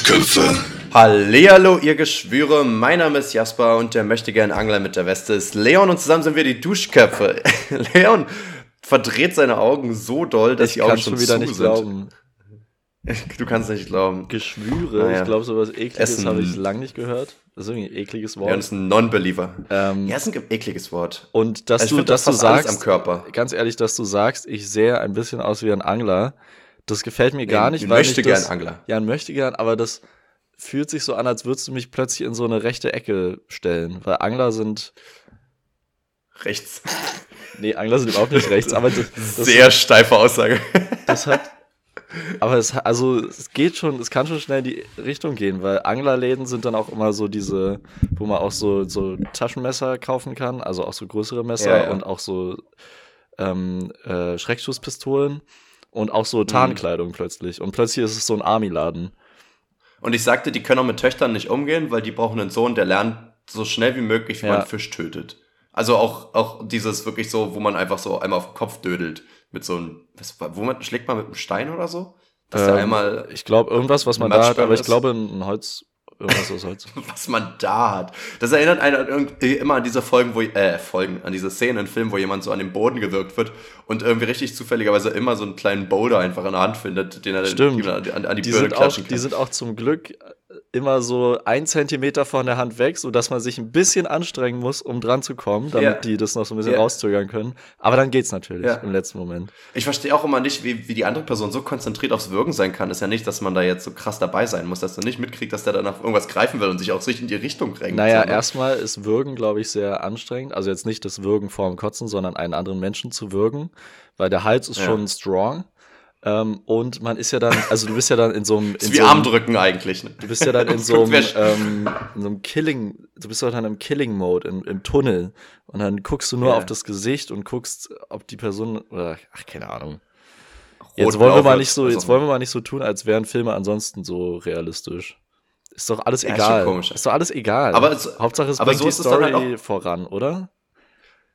Duschköpfe. Hallihallo, ihr Geschwüre. Mein Name ist Jasper und der möchte gern Angler mit der Weste ist Leon und zusammen sind wir die Duschköpfe. Leon verdreht seine Augen so doll, dass Ich die Augen schon schon wieder zu nicht sind. glauben. Du kannst nicht glauben. Geschwüre, Naja. ich glaube, sowas ekliges Essen. habe ich lange nicht gehört. Das ist irgendwie ein ekliges Wort. Leon ist ein Non-Believer. ähm, Ja, ist ein ekliges Wort. und dass Ich du, dass das du sagst, am Körper. ganz ehrlich, dass du sagst, ich sehe ein bisschen aus wie ein Angler, das gefällt mir gar Nee, nicht, ein weil möchte das, gern Angler. Ja, ein möchte gern, aber das fühlt sich so an, als würdest du mich plötzlich in so eine rechte Ecke stellen, weil Angler sind, Rechts. nee, Angler sind überhaupt nicht rechts, aber das, das, Sehr steife Aussage. das hat, aber es, hat- also es geht schon, es kann schon schnell in die Richtung gehen, weil Anglerläden sind dann auch immer so diese, wo man auch so, so Taschenmesser kaufen kann, also auch so größere Messer Ja, ja. und auch so ähm, äh, Schreckschusspistolen und auch Mhm. so Tarnkleidung plötzlich. Und plötzlich ist es so ein Army-Laden. Und ich sagte, die können auch mit Töchtern nicht umgehen, weil die brauchen einen Sohn, der lernt so schnell wie möglich, wie Ja. man Fisch tötet. Also auch, auch dieses wirklich so, wo man einfach so einmal auf den Kopf dödelt. Mit so einem, was, wo man, schlägt man mit einem Stein oder so? Dass der Ähm, einmal, Ich glaube, irgendwas, was man da hat, aber ich glaube, ein Holz, irgendwas aus Holz. was man da hat. Das erinnert einen irgendwie immer an diese Folgen, wo, äh, Folgen, an diese Szenen in Filmen, wo jemand so an den Boden gewirkt wird und irgendwie richtig zufälligerweise immer so einen kleinen Boulder einfach in der Hand findet, den er dann Stimmt. an, an die, Die Birne sind, auch, klatschen kann. die sind auch zum Glück immer so ein Zentimeter von der Hand weg, sodass man sich ein bisschen anstrengen muss, um dran zu kommen, damit Ja. die das noch so ein bisschen Ja. rauszögern können. Aber dann geht's natürlich Ja. im letzten Moment. Ich verstehe auch immer nicht, wie, wie die andere Person so konzentriert aufs Wirken sein kann. Ist ja nicht, dass man da jetzt so krass dabei sein muss, dass du nicht mitkriegt, dass der danach irgendwas greifen will und sich auch sich in die Richtung drängt. Naja, erstmal ist Würgen, glaube ich, sehr anstrengend. Also jetzt nicht das Würgen vorm Kotzen, sondern einen anderen Menschen zu würgen, weil der Hals ist schon strong. Ähm, und man ist ja dann, also du bist ja dann in so einem. Ist in wie so einem- Armdrücken eigentlich. Ne? Du bist ja dann in so einem, ähm, in so einem Killing, du bist doch dann im Killing-Mode, im, im Tunnel. Und dann guckst du nur Ja. auf das Gesicht und guckst, ob die Person, oder, ach, keine Ahnung. Rot, Jetzt wollen wir mal nicht so, jetzt wollen wir mal nicht so tun, als wären Filme ansonsten so realistisch. Ist doch alles Ja, ist egal. schon komisch. Ist doch alles egal. Aber es- Hauptsache es aber bringt so die ist es dann Story halt voran, oder?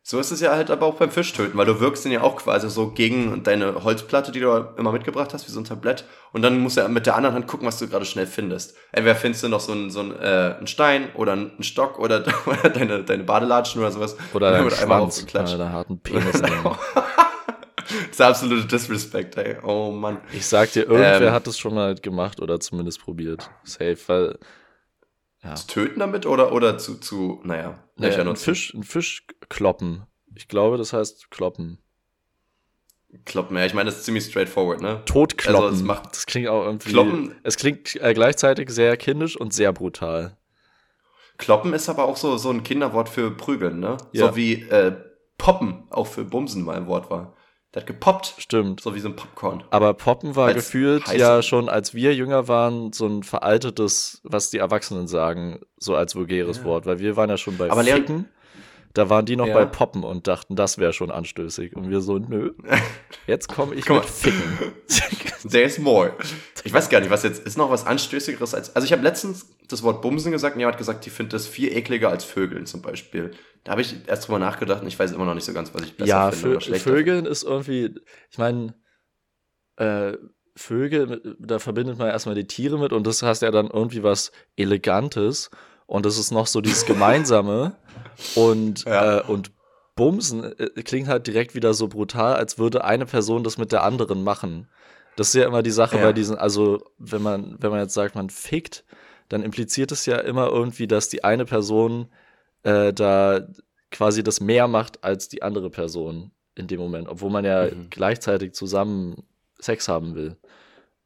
So ist es ja halt aber auch beim Fischtöten, weil du wirkst ihn ja auch quasi so gegen deine Holzplatte, die du immer mitgebracht hast, wie so ein Tablett. Und dann musst du ja mit der anderen Hand gucken, was du gerade schnell findest. Entweder findest du noch so einen, so einen, äh, einen Stein oder einen Stock oder, oder deine, deine Badelatschen oder sowas. Oder Und dann dein wird einmal Schwanz, aufgeklatscht. deinen harten Penis nehmen. Das ist absolute Disrespect, ey. Oh Mann. Ich sag dir, irgendwer Ähm. hat das schon mal gemacht oder zumindest probiert. Safe, weil Zu töten damit oder, oder zu, zu, naja, Löcher ein? Fisch, ein Fisch kloppen. Ich glaube, das heißt kloppen. Kloppen, ja. Ich meine, das ist ziemlich straightforward, ne? Totkloppen. Also, es macht- das klingt auch irgendwie. Kloppen- Es klingt äh, gleichzeitig sehr kindisch und sehr brutal. Kloppen ist aber auch so, so ein Kinderwort für prügeln, ne? Ja. So wie äh, poppen auch für bumsen mal ein Wort war. Der hat gepoppt, Stimmt. so wie so ein Popcorn. Aber Poppen war Als gefühlt heiße- ja schon, als wir jünger waren, so ein veraltetes, was die Erwachsenen sagen, so als vulgäres Ja. Wort. Weil wir waren ja schon bei Aber Leon- Ficken. Da waren die noch Ja. bei Poppen und dachten, das wäre schon anstößig. Und wir so, nö. Jetzt komme ich Guck mit mal. Ficken. There's more. Ich weiß gar nicht, was jetzt ist noch was Anstößigeres als. Also ich habe letztens das Wort Bumsen gesagt und jemand hat gesagt, die findet das viel ekliger als Vögeln zum Beispiel. Da habe ich erst drüber nachgedacht und ich weiß immer noch nicht so ganz, was ich besser ja, finde oder schlechter. Vögeln ist irgendwie, ich meine, äh, Vögel, da verbindet man erstmal die Tiere mit und das heißt ja dann irgendwie was Elegantes und das ist noch so dieses Gemeinsame und, Ja. äh, und Bumsen äh, klingt halt direkt wieder so brutal, als würde eine Person das mit der anderen machen. Das ist ja immer die Sache Ja. bei diesen, also wenn man, wenn man jetzt sagt, man fickt, dann impliziert es ja immer irgendwie, dass die eine Person äh, da quasi das mehr macht als die andere Person in dem Moment, obwohl man ja Mhm. gleichzeitig zusammen Sex haben will.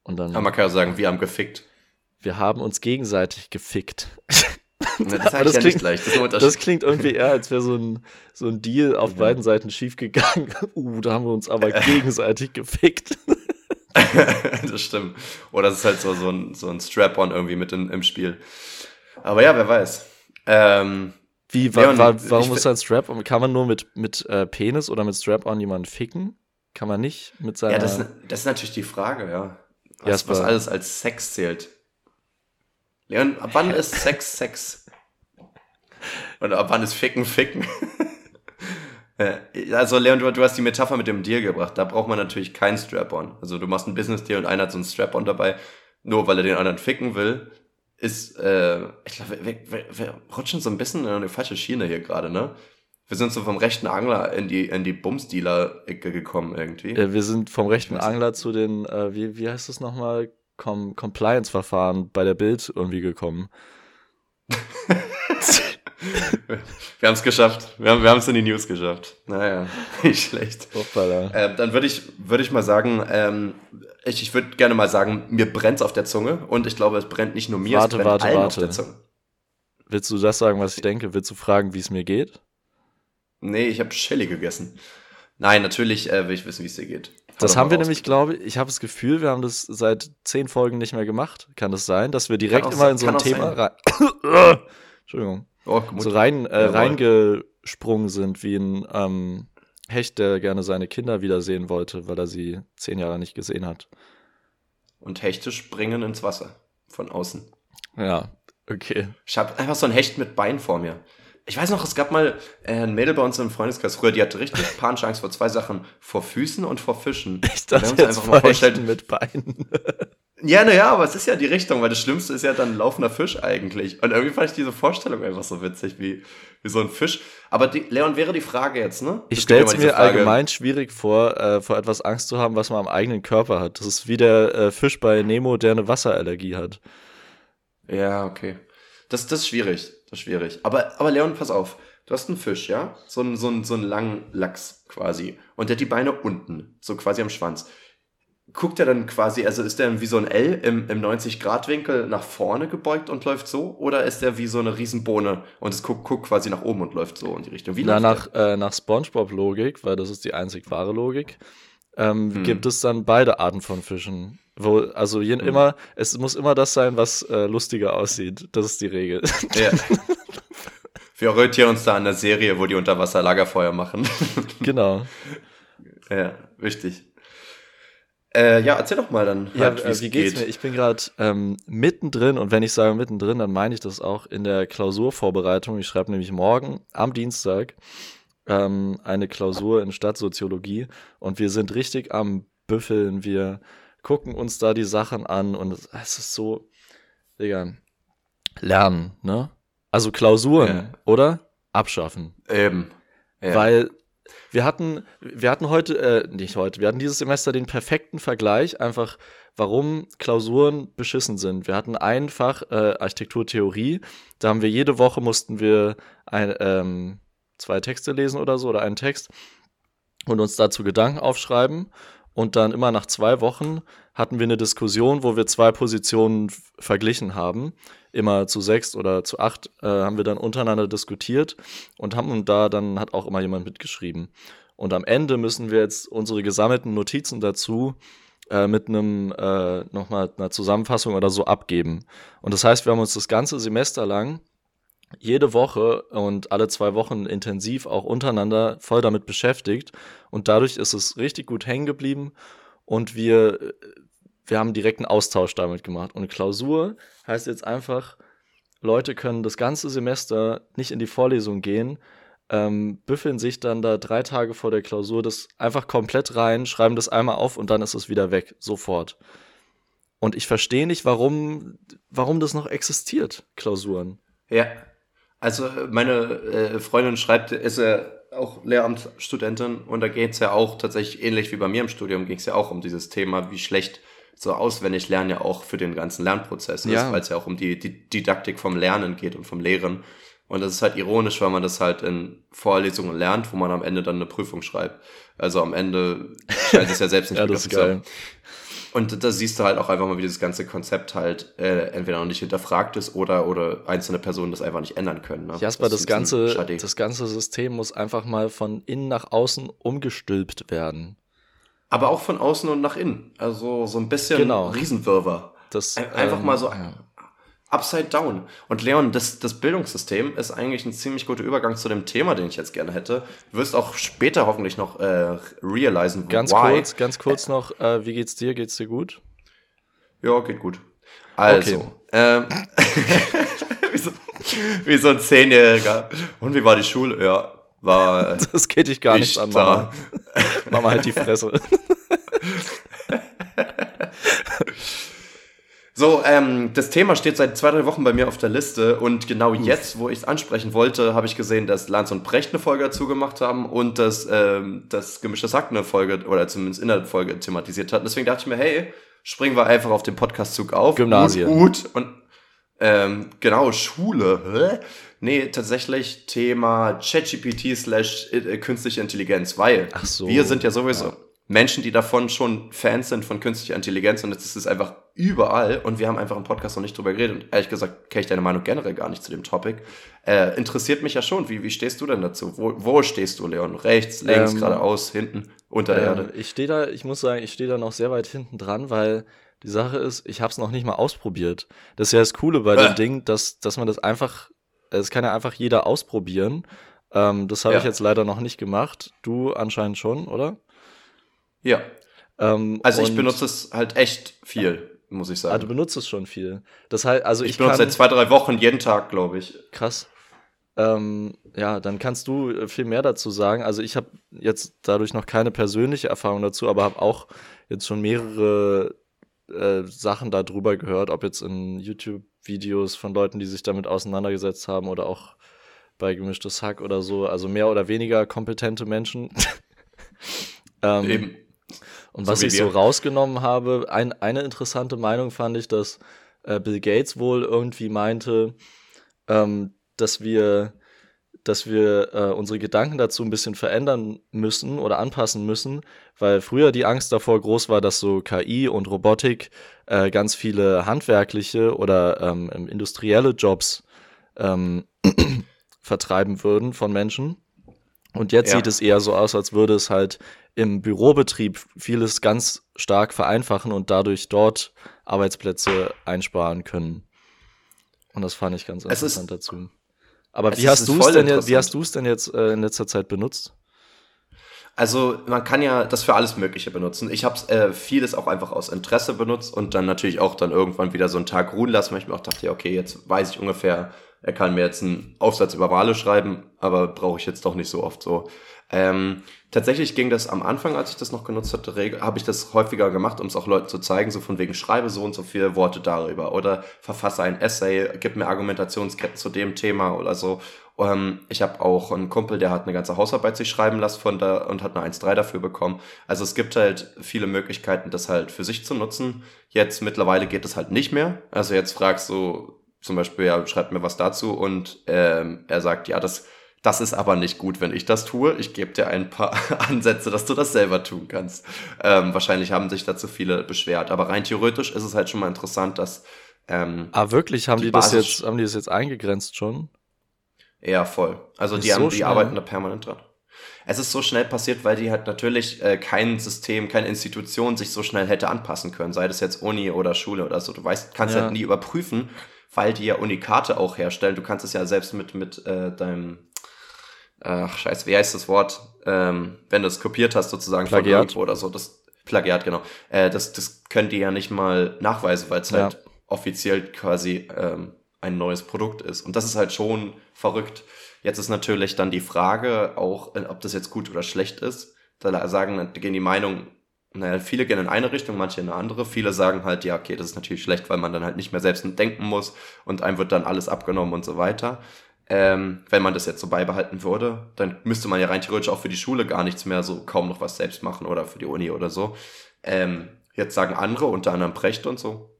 Und dann, Aber man kann ja sagen, wir haben gefickt. wir haben uns gegenseitig gefickt. Aber Das, das ja klingt-. Das klingt irgendwie eher, als wäre so ein, so ein Deal auf Mhm. beiden Seiten schiefgegangen. Uh, da haben wir uns aber gegenseitig gefickt. das stimmt. Oder es ist halt so, so ein, so ein Strap-on irgendwie mit in, im Spiel. Aber ja, wer weiß. Ähm, Wie, wa Leon, wa warum ist ein Strap? Kann man nur mit, mit äh, Penis oder mit Strap-on jemanden ficken? Kann man nicht mit seiner. ja, das, das ist natürlich die Frage, ja. Was, Jasper. was alles als Sex zählt. Leon, ab wann ist Sex Sex? Oder ab wann ist Ficken Ficken? Äh, also Leon, du, du hast die Metapher mit dem Deal gebracht. Da braucht man natürlich keinen Strap-on. Also du machst einen Business-Deal und einer hat so einen Strap-on dabei. nur weil er den anderen ficken will, ist, äh, ich glaube, wir, wir, wir rutschen so ein bisschen in eine falsche Schiene hier gerade, ne? Wir sind so vom rechten Angler in die, in die Bumsdealer-Ecke gekommen irgendwie. Äh, wir sind vom rechten Angler zu den, äh, wie, wie heißt das nochmal? Com Compliance-Verfahren bei der Bild irgendwie gekommen. wir haben es geschafft. Wir haben es in die News geschafft. Naja, nicht schlecht. Äh, dann würde ich, würd ich mal sagen, ähm, ich, ich würde gerne mal sagen, mir brennt es auf der Zunge und ich glaube, es brennt nicht nur mir, warte, es brennt warte, allen warte. auf der Zunge. Willst du das sagen, was ich denke? Willst du fragen, wie es mir geht? Nee, ich habe Shelly gegessen. Nein, natürlich äh, will ich wissen, wie es dir geht. Das haben wir nämlich, glaube ich, ich habe das Gefühl, wir haben das seit zehn Folgen nicht mehr gemacht. Kann das sein, dass wir direkt immer in so ein Thema rein. Entschuldigung. Oh, so rein, äh, reingesprungen sind, wie ein ähm, Hecht, der gerne seine Kinder wiedersehen wollte, weil er sie zehn Jahre nicht gesehen hat. Und Hechte springen ins Wasser. Von außen. Ja, okay. Ich habe einfach so ein Hecht mit Bein vor mir. Ich weiß noch, es gab mal äh, ein Mädel bei uns im Freundeskreis früher, die hatte richtig panische Angst vor zwei Sachen. Vor Füßen und vor Fischen. Ich dachte jetzt einfach mal vorstellen mit Beinen. Ja, naja, aber es ist ja die Richtung, weil das Schlimmste ist ja dann ein laufender Fisch eigentlich. Und irgendwie fand ich diese Vorstellung einfach so witzig, wie, wie so ein Fisch. Aber die, Leon, wäre die Frage jetzt, ne? Ich stelle es mir Frage. allgemein schwierig vor, äh, vor etwas Angst zu haben, was man am eigenen Körper hat. Das ist wie der äh, Fisch bei Nemo, der eine Wasserallergie hat. Ja, okay. Das, das ist schwierig. Das ist schwierig. Aber, aber Leon, pass auf. Du hast einen Fisch, ja? So einen, so einen, so einen langen Lachs quasi. Und der hat die Beine unten, so quasi am Schwanz guckt er dann quasi, also ist der wie so ein L im, im 90-Grad-Winkel nach vorne gebeugt und läuft so? Oder ist der wie so eine Riesenbohne und es guckt, guckt quasi nach oben und läuft so in die Richtung? Wie Na, nach, äh, nach Spongebob-Logik, weil das ist die einzig wahre Logik, ähm, hm. gibt es dann beide Arten von Fischen. Wo, also je, hm. immer, es muss immer das sein, was äh, lustiger aussieht. Das ist die Regel. Ja. Wir orientieren uns da an der Serie, wo die Unterwasser-Lagerfeuer machen. genau. Ja, wichtig. Äh, ja, erzähl doch mal dann. Halt, ja, äh, wie geht's geht. mir? Ich bin gerade ähm, mittendrin und wenn ich sage mittendrin, dann meine ich das auch in der Klausurvorbereitung. Ich schreibe nämlich morgen am Dienstag ähm, eine Klausur in Stadtsoziologie und wir sind richtig am Büffeln. Wir gucken uns da die Sachen an und es, es ist so, Digga, lernen, ne? Also Klausuren, ja. oder? Abschaffen. Eben. Ja. Weil wir hatten, wir hatten heute, äh, nicht heute, wir hatten dieses Semester den perfekten Vergleich, einfach warum Klausuren beschissen sind. Wir hatten einfach äh, Architekturtheorie, da haben wir jede Woche mussten wir ein, ähm, zwei Texte lesen oder so oder einen Text und uns dazu Gedanken aufschreiben. Und dann immer nach zwei Wochen hatten wir eine Diskussion, wo wir zwei Positionen verglichen haben immer zu sechs oder zu acht äh, haben wir dann untereinander diskutiert und haben da dann hat auch immer jemand mitgeschrieben. Und am Ende müssen wir jetzt unsere gesammelten Notizen dazu äh, mit einem äh, nochmal einer Zusammenfassung oder so abgeben. Und das heißt, wir haben uns das ganze Semester lang jede Woche und alle zwei Wochen intensiv auch untereinander voll damit beschäftigt und dadurch ist es richtig gut hängen geblieben und wir wir haben direkten Austausch damit gemacht. Und Klausur heißt jetzt einfach, Leute können das ganze Semester nicht in die Vorlesung gehen, ähm, büffeln sich dann da drei Tage vor der Klausur das einfach komplett rein, schreiben das einmal auf und dann ist es wieder weg, sofort. Und ich verstehe nicht, warum, warum das noch existiert, Klausuren. Ja, also meine äh, Freundin schreibt, ist ja auch Lehramtsstudentin und da geht es ja auch tatsächlich ähnlich wie bei mir im Studium, ging es ja auch um dieses Thema, wie schlecht so auswendig lernen ja auch für den ganzen Lernprozess ist, ja. weil es ja auch um die, die Didaktik vom Lernen geht und vom Lehren. Und das ist halt ironisch, weil man das halt in Vorlesungen lernt, wo man am Ende dann eine Prüfung schreibt. Also am Ende scheint es ja selbst nicht ja, das ist geil. Und da siehst du halt auch einfach mal, wie dieses ganze Konzept halt äh, entweder noch nicht hinterfragt ist oder, oder einzelne Personen das einfach nicht ändern können. Ne? Jasper, das, das ganze, das ganze System muss einfach mal von innen nach außen umgestülpt werden aber auch von außen und nach innen. Also so ein bisschen genau. Riesenwirrwarr. Das, Einfach ähm, mal so ja. Upside down. Und Leon, das, das Bildungssystem ist eigentlich ein ziemlich guter Übergang zu dem Thema, den ich jetzt gerne hätte. Du wirst auch später hoffentlich noch äh, realisen, Ganz why. kurz, ganz kurz noch, äh, wie geht's dir? Geht's dir gut? Ja, geht gut. Also, okay. ähm, wie, so, wie so ein Zehnjähriger. Und wie war die Schule? Ja, war. Das geht dich gar nicht an, Mama. Mama halt die Fresse. So, ähm, das Thema steht seit zwei, drei Wochen bei mir auf der Liste und genau Uff. jetzt, wo ich es ansprechen wollte, habe ich gesehen, dass Lanz und Brecht eine Folge dazu gemacht haben und dass ähm, das Gemischte Sack eine Folge oder zumindest in der Folge thematisiert hat. Deswegen dachte ich mir, hey, springen wir einfach auf den Podcastzug auf. Gymnasien. Gut, gut. und ähm, genau, Schule. Hä? Nee, tatsächlich Thema ChatGPT slash äh, künstliche Intelligenz, weil so, wir sind ja sowieso. Ja Menschen, die davon schon Fans sind von künstlicher Intelligenz und jetzt ist es einfach überall und wir haben einfach im Podcast noch nicht drüber geredet und ehrlich gesagt kenne ich deine Meinung generell gar nicht zu dem Topic. Äh, interessiert mich ja schon, wie, wie stehst du denn dazu? Wo, wo stehst du, Leon? Rechts, links, ähm, geradeaus, hinten, unter der äh, Erde? Ich stehe da, ich muss sagen, ich stehe da noch sehr weit hinten dran, weil die Sache ist, ich habe es noch nicht mal ausprobiert. Das ist ja das Coole bei äh. dem Ding, dass, dass man das einfach, es kann ja einfach jeder ausprobieren. Ähm, das habe ja. ich jetzt leider noch nicht gemacht. Du anscheinend schon, oder? Ja. Ähm, also ich benutze es halt echt viel, muss ich sagen. Ah, du benutzt es schon viel. Das heißt, also ich, ich benutze seit zwei, drei Wochen jeden Tag, glaube ich. Krass. Ähm, ja, dann kannst du äh, viel mehr dazu sagen. Also ich habe jetzt dadurch noch keine persönliche Erfahrung dazu, aber habe auch jetzt schon mehrere äh, Sachen darüber gehört, ob jetzt in YouTube-Videos von Leuten, die sich damit auseinandergesetzt haben oder auch bei gemischtes Hack oder so, also mehr oder weniger kompetente Menschen. ähm, Eben. Und was so ich so rausgenommen habe, ein, eine interessante Meinung fand ich, dass äh, Bill Gates wohl irgendwie meinte, ähm, dass wir, dass wir äh, unsere Gedanken dazu ein bisschen verändern müssen oder anpassen müssen, weil früher die Angst davor groß war, dass so KI und Robotik äh, ganz viele handwerkliche oder ähm, industrielle Jobs ähm, vertreiben würden von Menschen. Und jetzt ja. sieht es eher so aus, als würde es halt im Bürobetrieb vieles ganz stark vereinfachen und dadurch dort Arbeitsplätze einsparen können. Und das fand ich ganz es interessant ist, dazu. Aber wie hast, denn jetzt, wie hast du es denn jetzt äh, in letzter Zeit benutzt? Also man kann ja das für alles Mögliche benutzen. Ich habe äh, vieles auch einfach aus Interesse benutzt und dann natürlich auch dann irgendwann wieder so einen Tag ruhen lassen, weil ich mir auch dachte, ja, okay, jetzt weiß ich ungefähr, er kann mir jetzt einen Aufsatz über Wale schreiben, aber brauche ich jetzt doch nicht so oft so. Ähm, tatsächlich ging das am Anfang, als ich das noch genutzt hatte, habe ich das häufiger gemacht, um es auch Leuten zu zeigen, so von wegen schreibe so und so viele Worte darüber oder verfasse ein Essay, gib mir Argumentationsketten zu dem Thema oder so. Ähm, ich habe auch einen Kumpel, der hat eine ganze Hausarbeit sich schreiben lassen von da und hat eine 1.3 dafür bekommen. Also es gibt halt viele Möglichkeiten, das halt für sich zu nutzen. Jetzt mittlerweile geht es halt nicht mehr. Also jetzt fragst du zum Beispiel, ja, schreib mir was dazu und ähm, er sagt, ja, das das ist aber nicht gut, wenn ich das tue. Ich gebe dir ein paar Ansätze, dass du das selber tun kannst. Ähm, wahrscheinlich haben sich dazu viele beschwert. Aber rein theoretisch ist es halt schon mal interessant, dass. Ähm, ah, wirklich? Haben die, die das jetzt, haben die das jetzt eingegrenzt schon? Ja, voll. Also die, so haben, die arbeiten da permanent dran. Es ist so schnell passiert, weil die halt natürlich äh, kein System, keine Institution sich so schnell hätte anpassen können, sei das jetzt Uni oder Schule oder so. Du weißt, kannst ja. halt nie überprüfen, weil die ja Unikate auch herstellen. Du kannst es ja selbst mit, mit äh, deinem ach scheiße, wie heißt das Wort, ähm, wenn du es kopiert hast sozusagen Plagiat. von oder so, das Plagiat, genau. Äh, das, das können die ja nicht mal nachweisen, weil es ja. halt offiziell quasi ähm, ein neues Produkt ist. Und das ist halt schon verrückt. Jetzt ist natürlich dann die Frage auch, äh, ob das jetzt gut oder schlecht ist. Da sagen, da gehen die Meinungen, naja, viele gehen in eine Richtung, manche in eine andere. Viele sagen halt, ja, okay, das ist natürlich schlecht, weil man dann halt nicht mehr selbst denken muss und einem wird dann alles abgenommen und so weiter. Ähm, wenn man das jetzt so beibehalten würde, dann müsste man ja rein theoretisch auch für die Schule gar nichts mehr so kaum noch was selbst machen oder für die Uni oder so. Ähm, jetzt sagen andere, unter anderem Precht und so,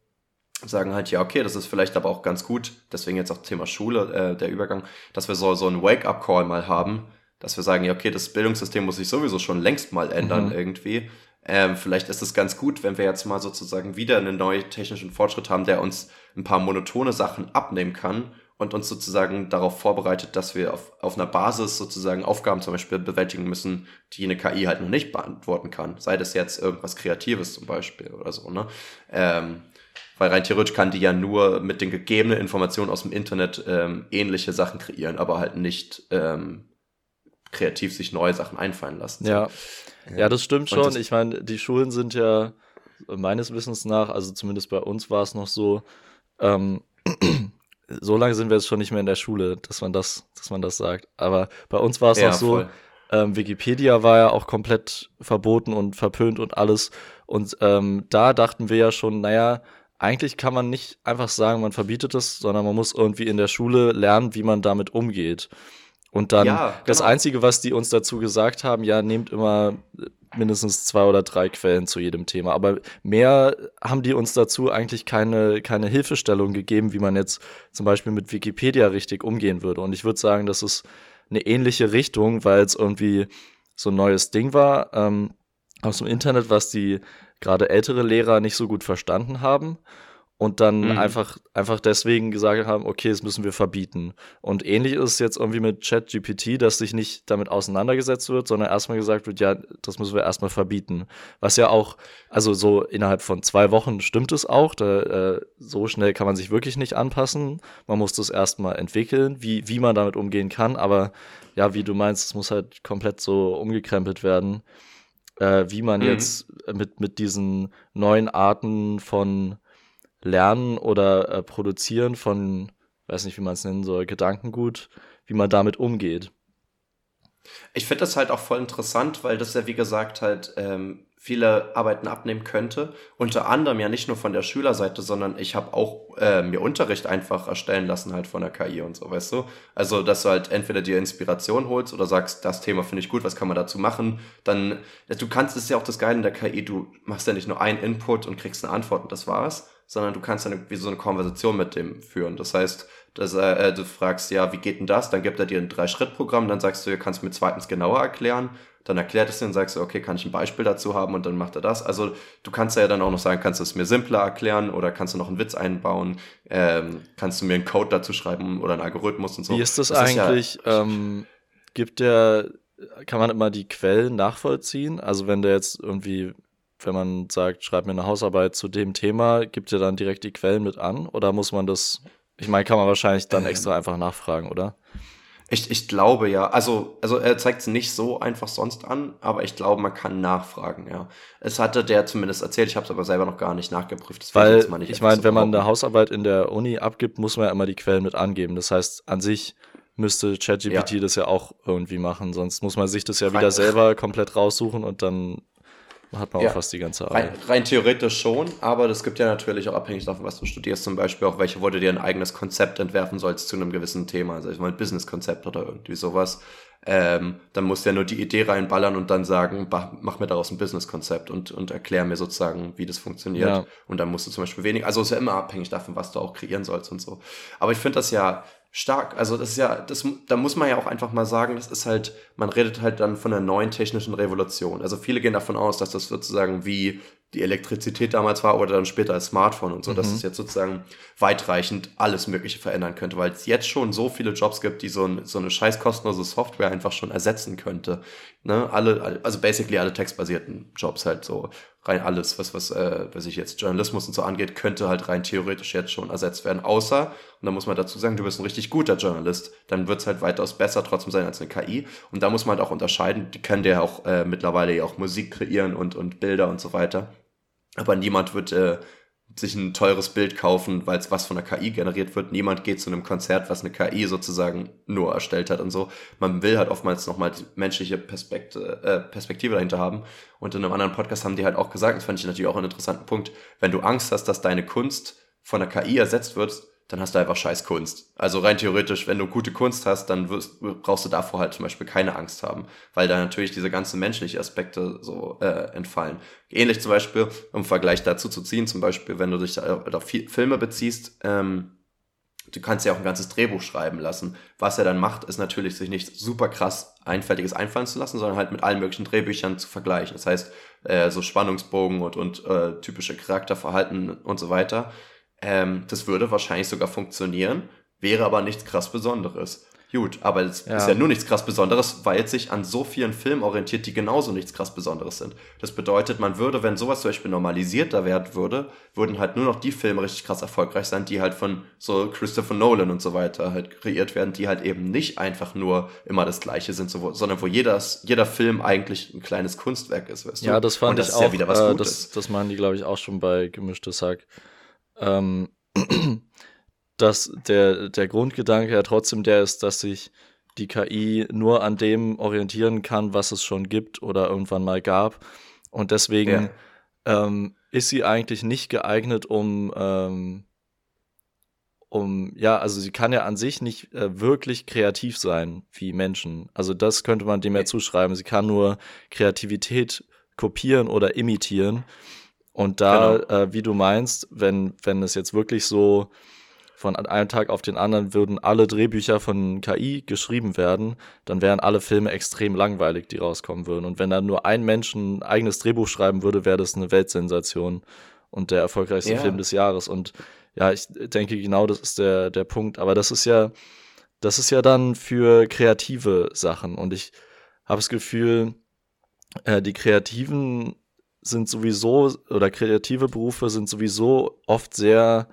sagen halt, ja, okay, das ist vielleicht aber auch ganz gut, deswegen jetzt auch Thema Schule, äh, der Übergang, dass wir so, so einen Wake-up-Call mal haben, dass wir sagen, ja, okay, das Bildungssystem muss sich sowieso schon längst mal ändern mhm. irgendwie. Ähm, vielleicht ist es ganz gut, wenn wir jetzt mal sozusagen wieder einen neuen technischen Fortschritt haben, der uns ein paar monotone Sachen abnehmen kann und uns sozusagen darauf vorbereitet, dass wir auf, auf einer Basis sozusagen Aufgaben zum Beispiel bewältigen müssen, die eine KI halt noch nicht beantworten kann. Sei das jetzt irgendwas Kreatives zum Beispiel oder so, ne? Ähm, weil rein theoretisch kann die ja nur mit den gegebenen Informationen aus dem Internet ähm, ähnliche Sachen kreieren, aber halt nicht ähm, kreativ sich neue Sachen einfallen lassen. Ja, ja, das stimmt schon. Das ich meine, die Schulen sind ja meines Wissens nach, also zumindest bei uns war es noch so, ähm, so lange sind wir jetzt schon nicht mehr in der Schule, dass man das, dass man das sagt. Aber bei uns war es ja, noch so, ähm, Wikipedia war ja auch komplett verboten und verpönt und alles. Und ähm, da dachten wir ja schon, naja, eigentlich kann man nicht einfach sagen, man verbietet es, sondern man muss irgendwie in der Schule lernen, wie man damit umgeht. Und dann Ja, das genau. Einzige, was die uns dazu gesagt haben, ja, nehmt immer mindestens zwei oder drei Quellen zu jedem Thema. Aber mehr haben die uns dazu eigentlich keine, keine Hilfestellung gegeben, wie man jetzt zum Beispiel mit Wikipedia richtig umgehen würde. Und ich würde sagen, das ist eine ähnliche Richtung, weil es irgendwie so ein neues Ding war ähm, aus dem Internet, was die gerade ältere Lehrer nicht so gut verstanden haben und dann Mhm. einfach, einfach deswegen gesagt haben, okay, das müssen wir verbieten. Und ähnlich ist es jetzt irgendwie mit ChatGPT, dass sich nicht damit auseinandergesetzt wird, sondern erstmal gesagt wird, ja, das müssen wir erstmal verbieten. Was ja auch, also so innerhalb von zwei Wochen stimmt es auch, da, äh, so schnell kann man sich wirklich nicht anpassen. Man muss das erstmal entwickeln, wie, wie man damit umgehen kann, aber ja, wie du meinst, es muss halt komplett so umgekrempelt werden, äh, wie man Mhm. jetzt mit, mit diesen neuen Arten von Lernen oder äh, Produzieren von, weiß nicht, wie man es nennen soll, Gedankengut, wie man damit umgeht. Ich finde das halt auch voll interessant, weil das ja wie gesagt halt ähm, viele Arbeiten abnehmen könnte. Unter anderem ja nicht nur von der Schülerseite, sondern ich habe auch äh, mir Unterricht einfach erstellen lassen halt von der KI und so, weißt du? Also, dass du halt entweder dir Inspiration holst oder sagst, das Thema finde ich gut, was kann man dazu machen? Dann, du kannst, das ist ja auch das Geile in der KI, du machst ja nicht nur einen Input und kriegst eine Antwort und das war's, sondern du kannst dann wie so eine Konversation mit dem führen. Das heißt, dass, äh, du fragst, ja, wie geht denn das? Dann gibt er dir ein Drei-Schritt-Programm, dann sagst du, kannst du mir zweitens genauer erklären. Dann erklärt es dir und sagst du, okay, kann ich ein Beispiel dazu haben und dann macht er das. Also du kannst ja dann auch noch sagen, kannst du es mir simpler erklären oder kannst du noch einen Witz einbauen, ähm, kannst du mir einen Code dazu schreiben oder einen Algorithmus und so. Wie ist das, Das ist ja- eigentlich? ähm, gibt der, kann man immer die Quellen nachvollziehen? Also wenn der jetzt irgendwie, wenn man sagt, schreib mir eine Hausarbeit zu dem Thema, gibt er dann direkt die Quellen mit an? Oder muss man das, ich meine, kann man wahrscheinlich dann Ähm. extra einfach nachfragen, oder? Ich, ich glaube ja, also, also er zeigt es nicht so einfach sonst an, aber ich glaube, man kann nachfragen, ja. Es hatte der zumindest erzählt, ich habe es aber selber noch gar nicht nachgeprüft. das Weil jetzt mal nicht ich einfach meine, wenn man eine. Hausarbeit in der Uni abgibt, muss man ja immer die Quellen mit angeben. Das heißt, an sich müsste ChatGPT Ja. das ja auch irgendwie machen. Sonst muss man sich das ja wieder selber komplett raussuchen und dann hat man Ja. auch fast die ganze Rein, Arbeit. rein theoretisch schon, aber das gibt ja natürlich auch abhängig davon, was du studierst, zum Beispiel auch welche, wo du dir ein eigenes Konzept entwerfen sollst zu einem gewissen Thema, also ich mal ein Business-Konzept oder irgendwie sowas. Ähm, dann musst du ja nur die Idee reinballern und dann sagen, mach mir daraus ein Business-Konzept und, und erklär mir sozusagen, wie das funktioniert. Ja. Und dann musst du zum Beispiel wenig, also ist ja immer abhängig davon, was du auch kreieren sollst und so. Aber ich finde das ja stark. Also das ist ja, das, da muss man ja auch einfach mal sagen, das ist halt, man redet halt dann von einer neuen technischen Revolution. Also viele gehen davon aus, dass das sozusagen wie die Elektrizität damals war oder dann später das Smartphone und so, dass Mhm. es jetzt sozusagen weitreichend alles Mögliche verändern könnte, weil es jetzt schon so viele Jobs gibt, die so, ein, so eine scheiß kostenlose Software einfach schon ersetzen könnte. Ne? Alle, also basically alle textbasierten Jobs halt so rein alles, was, was, äh, was ich jetzt Journalismus und so angeht, könnte halt rein theoretisch jetzt schon ersetzt werden. Außer, und da muss man dazu sagen, du bist ein richtig guter Journalist, dann wird's halt weitaus besser trotzdem sein als eine KI. Und da muss man halt auch unterscheiden, die können ja auch äh, mittlerweile ja auch Musik kreieren und, und Bilder und so weiter. Aber niemand wird äh, sich ein teures Bild kaufen, weil es was von der KI generiert wird. Niemand geht zu einem Konzert, was eine KI sozusagen nur erstellt hat und so. Man will halt oftmals nochmal die menschliche Perspektive, äh, Perspektive dahinter haben. Und in einem anderen Podcast haben die halt auch gesagt, das fand ich natürlich auch einen interessanten Punkt, wenn du Angst hast, dass deine Kunst von der KI ersetzt wird, dann hast du einfach scheiß Kunst. Also rein theoretisch, wenn du gute Kunst hast, dann wirst, brauchst du davor halt zum Beispiel keine Angst haben, weil da natürlich diese ganzen menschlichen Aspekte so äh, entfallen. Ähnlich zum Beispiel, um Vergleich dazu zu ziehen, zum Beispiel, wenn du dich auf Filme beziehst, ähm, du kannst ja auch ein ganzes Drehbuch schreiben lassen. Was er dann macht, ist natürlich sich nicht super krass Einfältiges einfallen zu lassen, sondern halt mit allen möglichen Drehbüchern zu vergleichen. Das heißt, äh, so Spannungsbogen und, und äh, typische Charakterverhalten und so weiter. Ähm, das würde wahrscheinlich sogar funktionieren, wäre aber nichts krass Besonderes. Gut, aber es Ja. ist ja nur nichts krass Besonderes, weil es sich an so vielen Filmen orientiert, die genauso nichts krass Besonderes sind. Das bedeutet, man würde, wenn sowas zum Beispiel normalisierter werden würde, würden halt nur noch die Filme richtig krass erfolgreich sein, die halt von so Christopher Nolan und so weiter halt kreiert werden, die halt eben nicht einfach nur immer das Gleiche sind, so, sondern wo jeder, jeder Film eigentlich ein kleines Kunstwerk ist, weißt du? Ja, das fand und das ich ist auch. ja wieder was äh, Gutes. das, das machen die, glaube ich, auch schon bei Gemischtes Hack. Ähm, dass der, der Grundgedanke ja trotzdem der ist, dass sich die KI nur an dem orientieren kann, was es schon gibt oder irgendwann mal gab. Und deswegen ähm, ist sie eigentlich nicht geeignet, um, ähm, um, ja, also sie kann ja an sich nicht äh, wirklich kreativ sein wie Menschen. Also das könnte man dem ja zuschreiben. Sie kann nur Kreativität kopieren oder imitieren. Und da, genau. äh, wie du meinst, wenn, wenn es jetzt wirklich so von einem Tag auf den anderen würden alle Drehbücher von KI geschrieben werden, dann wären alle Filme extrem langweilig, die rauskommen würden. Und wenn dann nur ein Mensch ein eigenes Drehbuch schreiben würde, wäre das eine Weltsensation und der erfolgreichste ja. Film des Jahres. Und ja, ich denke, genau das ist der, der Punkt. Aber das ist ja, das ist ja dann für kreative Sachen. Und ich habe das Gefühl, äh, die Kreativen sind sowieso, oder kreative Berufe sind sowieso oft sehr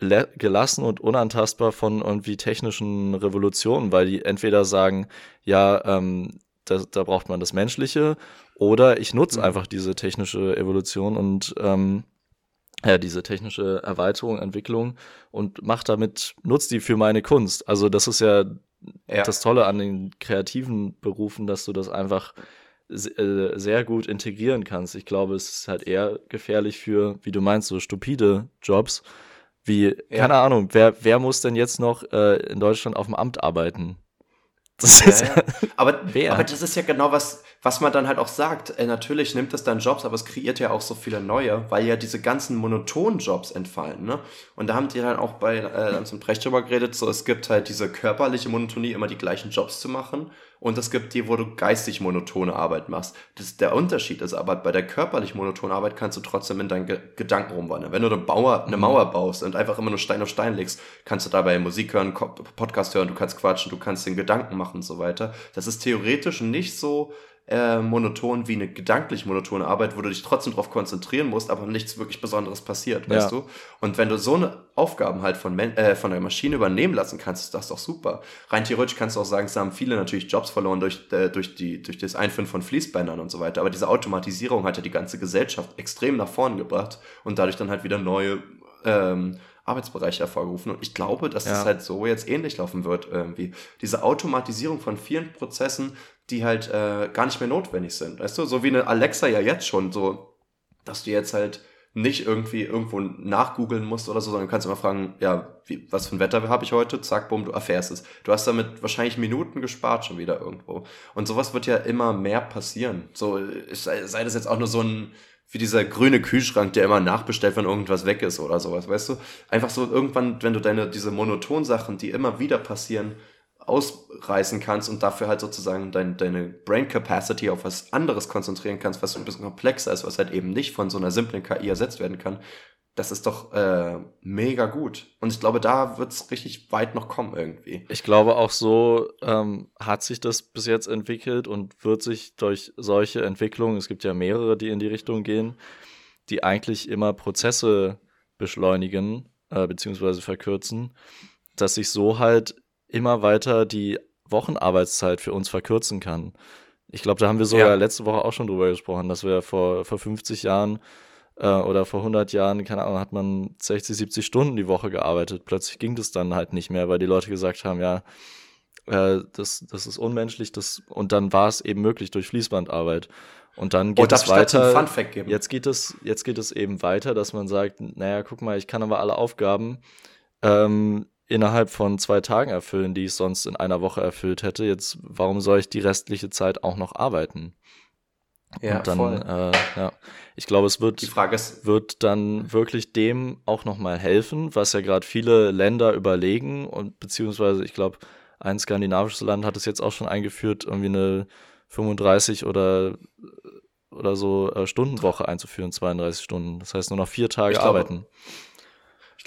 gelassen und unantastbar von irgendwie technischen Revolutionen, weil die entweder sagen, ja, ähm, da, da braucht man das Menschliche, oder ich nutze mhm. einfach diese technische Evolution und ähm, ja, diese technische Erweiterung, Entwicklung und mach damit, nutze die für meine Kunst. Also das ist ja, ja, das Tolle an den kreativen Berufen, dass du das einfach sehr gut integrieren kannst. Ich glaube, es ist halt eher gefährlich für, wie du meinst, so stupide Jobs, wie, ja. keine Ahnung, wer, wer muss denn jetzt noch äh, in Deutschland auf dem Amt arbeiten? Das ja, ist, ja. Aber, aber das ist ja genau was, was man dann halt auch sagt. Äh, natürlich nimmt es dann Jobs, aber es kreiert ja auch so viele neue, weil ja diese ganzen monotonen Jobs entfallen. Ne? Und da haben die dann auch bei äh, zum Brecht drüber geredet, so es gibt halt diese körperliche Monotonie, immer die gleichen Jobs zu machen und es gibt die, wo du geistig monotone Arbeit machst. Das, der Unterschied ist aber, bei der körperlich monotonen Arbeit kannst du trotzdem in deinen Ge Gedanken rumwandern. Wenn du eine, Bauer, eine mhm. Mauer baust und einfach immer nur Stein auf Stein legst, kannst du dabei Musik hören, Podcast hören, du kannst quatschen, du kannst den Gedanken machen und so weiter. Das ist theoretisch nicht so äh, monoton wie eine gedanklich monotone Arbeit, wo du dich trotzdem darauf konzentrieren musst, aber nichts wirklich Besonderes passiert, weißt ja. du? Und wenn du so eine Aufgaben halt von, äh, von der Maschine übernehmen lassen kannst, ist das doch super. Rein theoretisch kannst du auch sagen, es haben viele natürlich Jobs verloren durch, äh, durch, die, durch das Einführen von Fließbändern und so weiter. Aber diese Automatisierung hat ja die ganze Gesellschaft extrem nach vorn gebracht und dadurch dann halt wieder neue ähm, Arbeitsbereiche hervorgerufen. Und ich glaube, dass ja. es halt so jetzt ähnlich laufen wird irgendwie. Diese Automatisierung von vielen Prozessen, die halt äh, gar nicht mehr notwendig sind. Weißt du, so wie eine Alexa ja jetzt schon, so, dass du jetzt halt nicht irgendwie irgendwo nachgoogeln musst oder so, sondern du kannst immer fragen, ja, wie, was für ein Wetter habe ich heute? Zack, bumm, du erfährst es. Du hast damit wahrscheinlich Minuten gespart schon wieder irgendwo. Und sowas wird ja immer mehr passieren. So, sei, sei das jetzt auch nur so ein, wie dieser grüne Kühlschrank, der immer nachbestellt, wenn irgendwas weg ist oder sowas, weißt du? Einfach so irgendwann, wenn du deine, diese Monotonsachen, die immer wieder passieren, ausreißen kannst und dafür halt sozusagen dein, deine Brain Capacity auf was anderes konzentrieren kannst, was ein bisschen komplexer ist, was halt eben nicht von so einer simplen KI ersetzt werden kann, das ist doch äh, mega gut. Und ich glaube, da wird es richtig weit noch kommen irgendwie. Ich glaube, auch so ähm, hat sich das bis jetzt entwickelt und wird sich durch solche Entwicklungen, es gibt ja mehrere, die in die Richtung gehen, die eigentlich immer Prozesse beschleunigen äh, beziehungsweise verkürzen, dass sich so halt immer weiter die Wochenarbeitszeit für uns verkürzen kann. Ich glaube, da haben wir sogar ja. letzte Woche auch schon drüber gesprochen, dass wir vor, vor 50 Jahren äh, oder vor 100 Jahren, keine Ahnung, hat man 60, 70 Stunden die Woche gearbeitet. Plötzlich ging das dann halt nicht mehr, weil die Leute gesagt haben, ja, äh, das, das ist unmenschlich. Das, und dann war es eben möglich durch Fließbandarbeit. Und dann geht oh, es weiter. Jetzt geht es, jetzt geht es eben weiter, dass man sagt, naja, guck mal, ich kann aber alle Aufgaben ähm, innerhalb von zwei Tagen erfüllen, die ich sonst in einer Woche erfüllt hätte. Jetzt, warum soll ich die restliche Zeit auch noch arbeiten? Ja, und dann, voll. Äh, ja, ich glaube, es wird, ist, wird dann wirklich dem auch nochmal helfen, was ja gerade viele Länder überlegen und beziehungsweise, ich glaube, ein skandinavisches Land hat es jetzt auch schon eingeführt, irgendwie eine 35 oder oder so äh, Stundenwoche einzuführen, 32 Stunden. Das heißt nur noch vier Tage ich arbeiten. Glaube,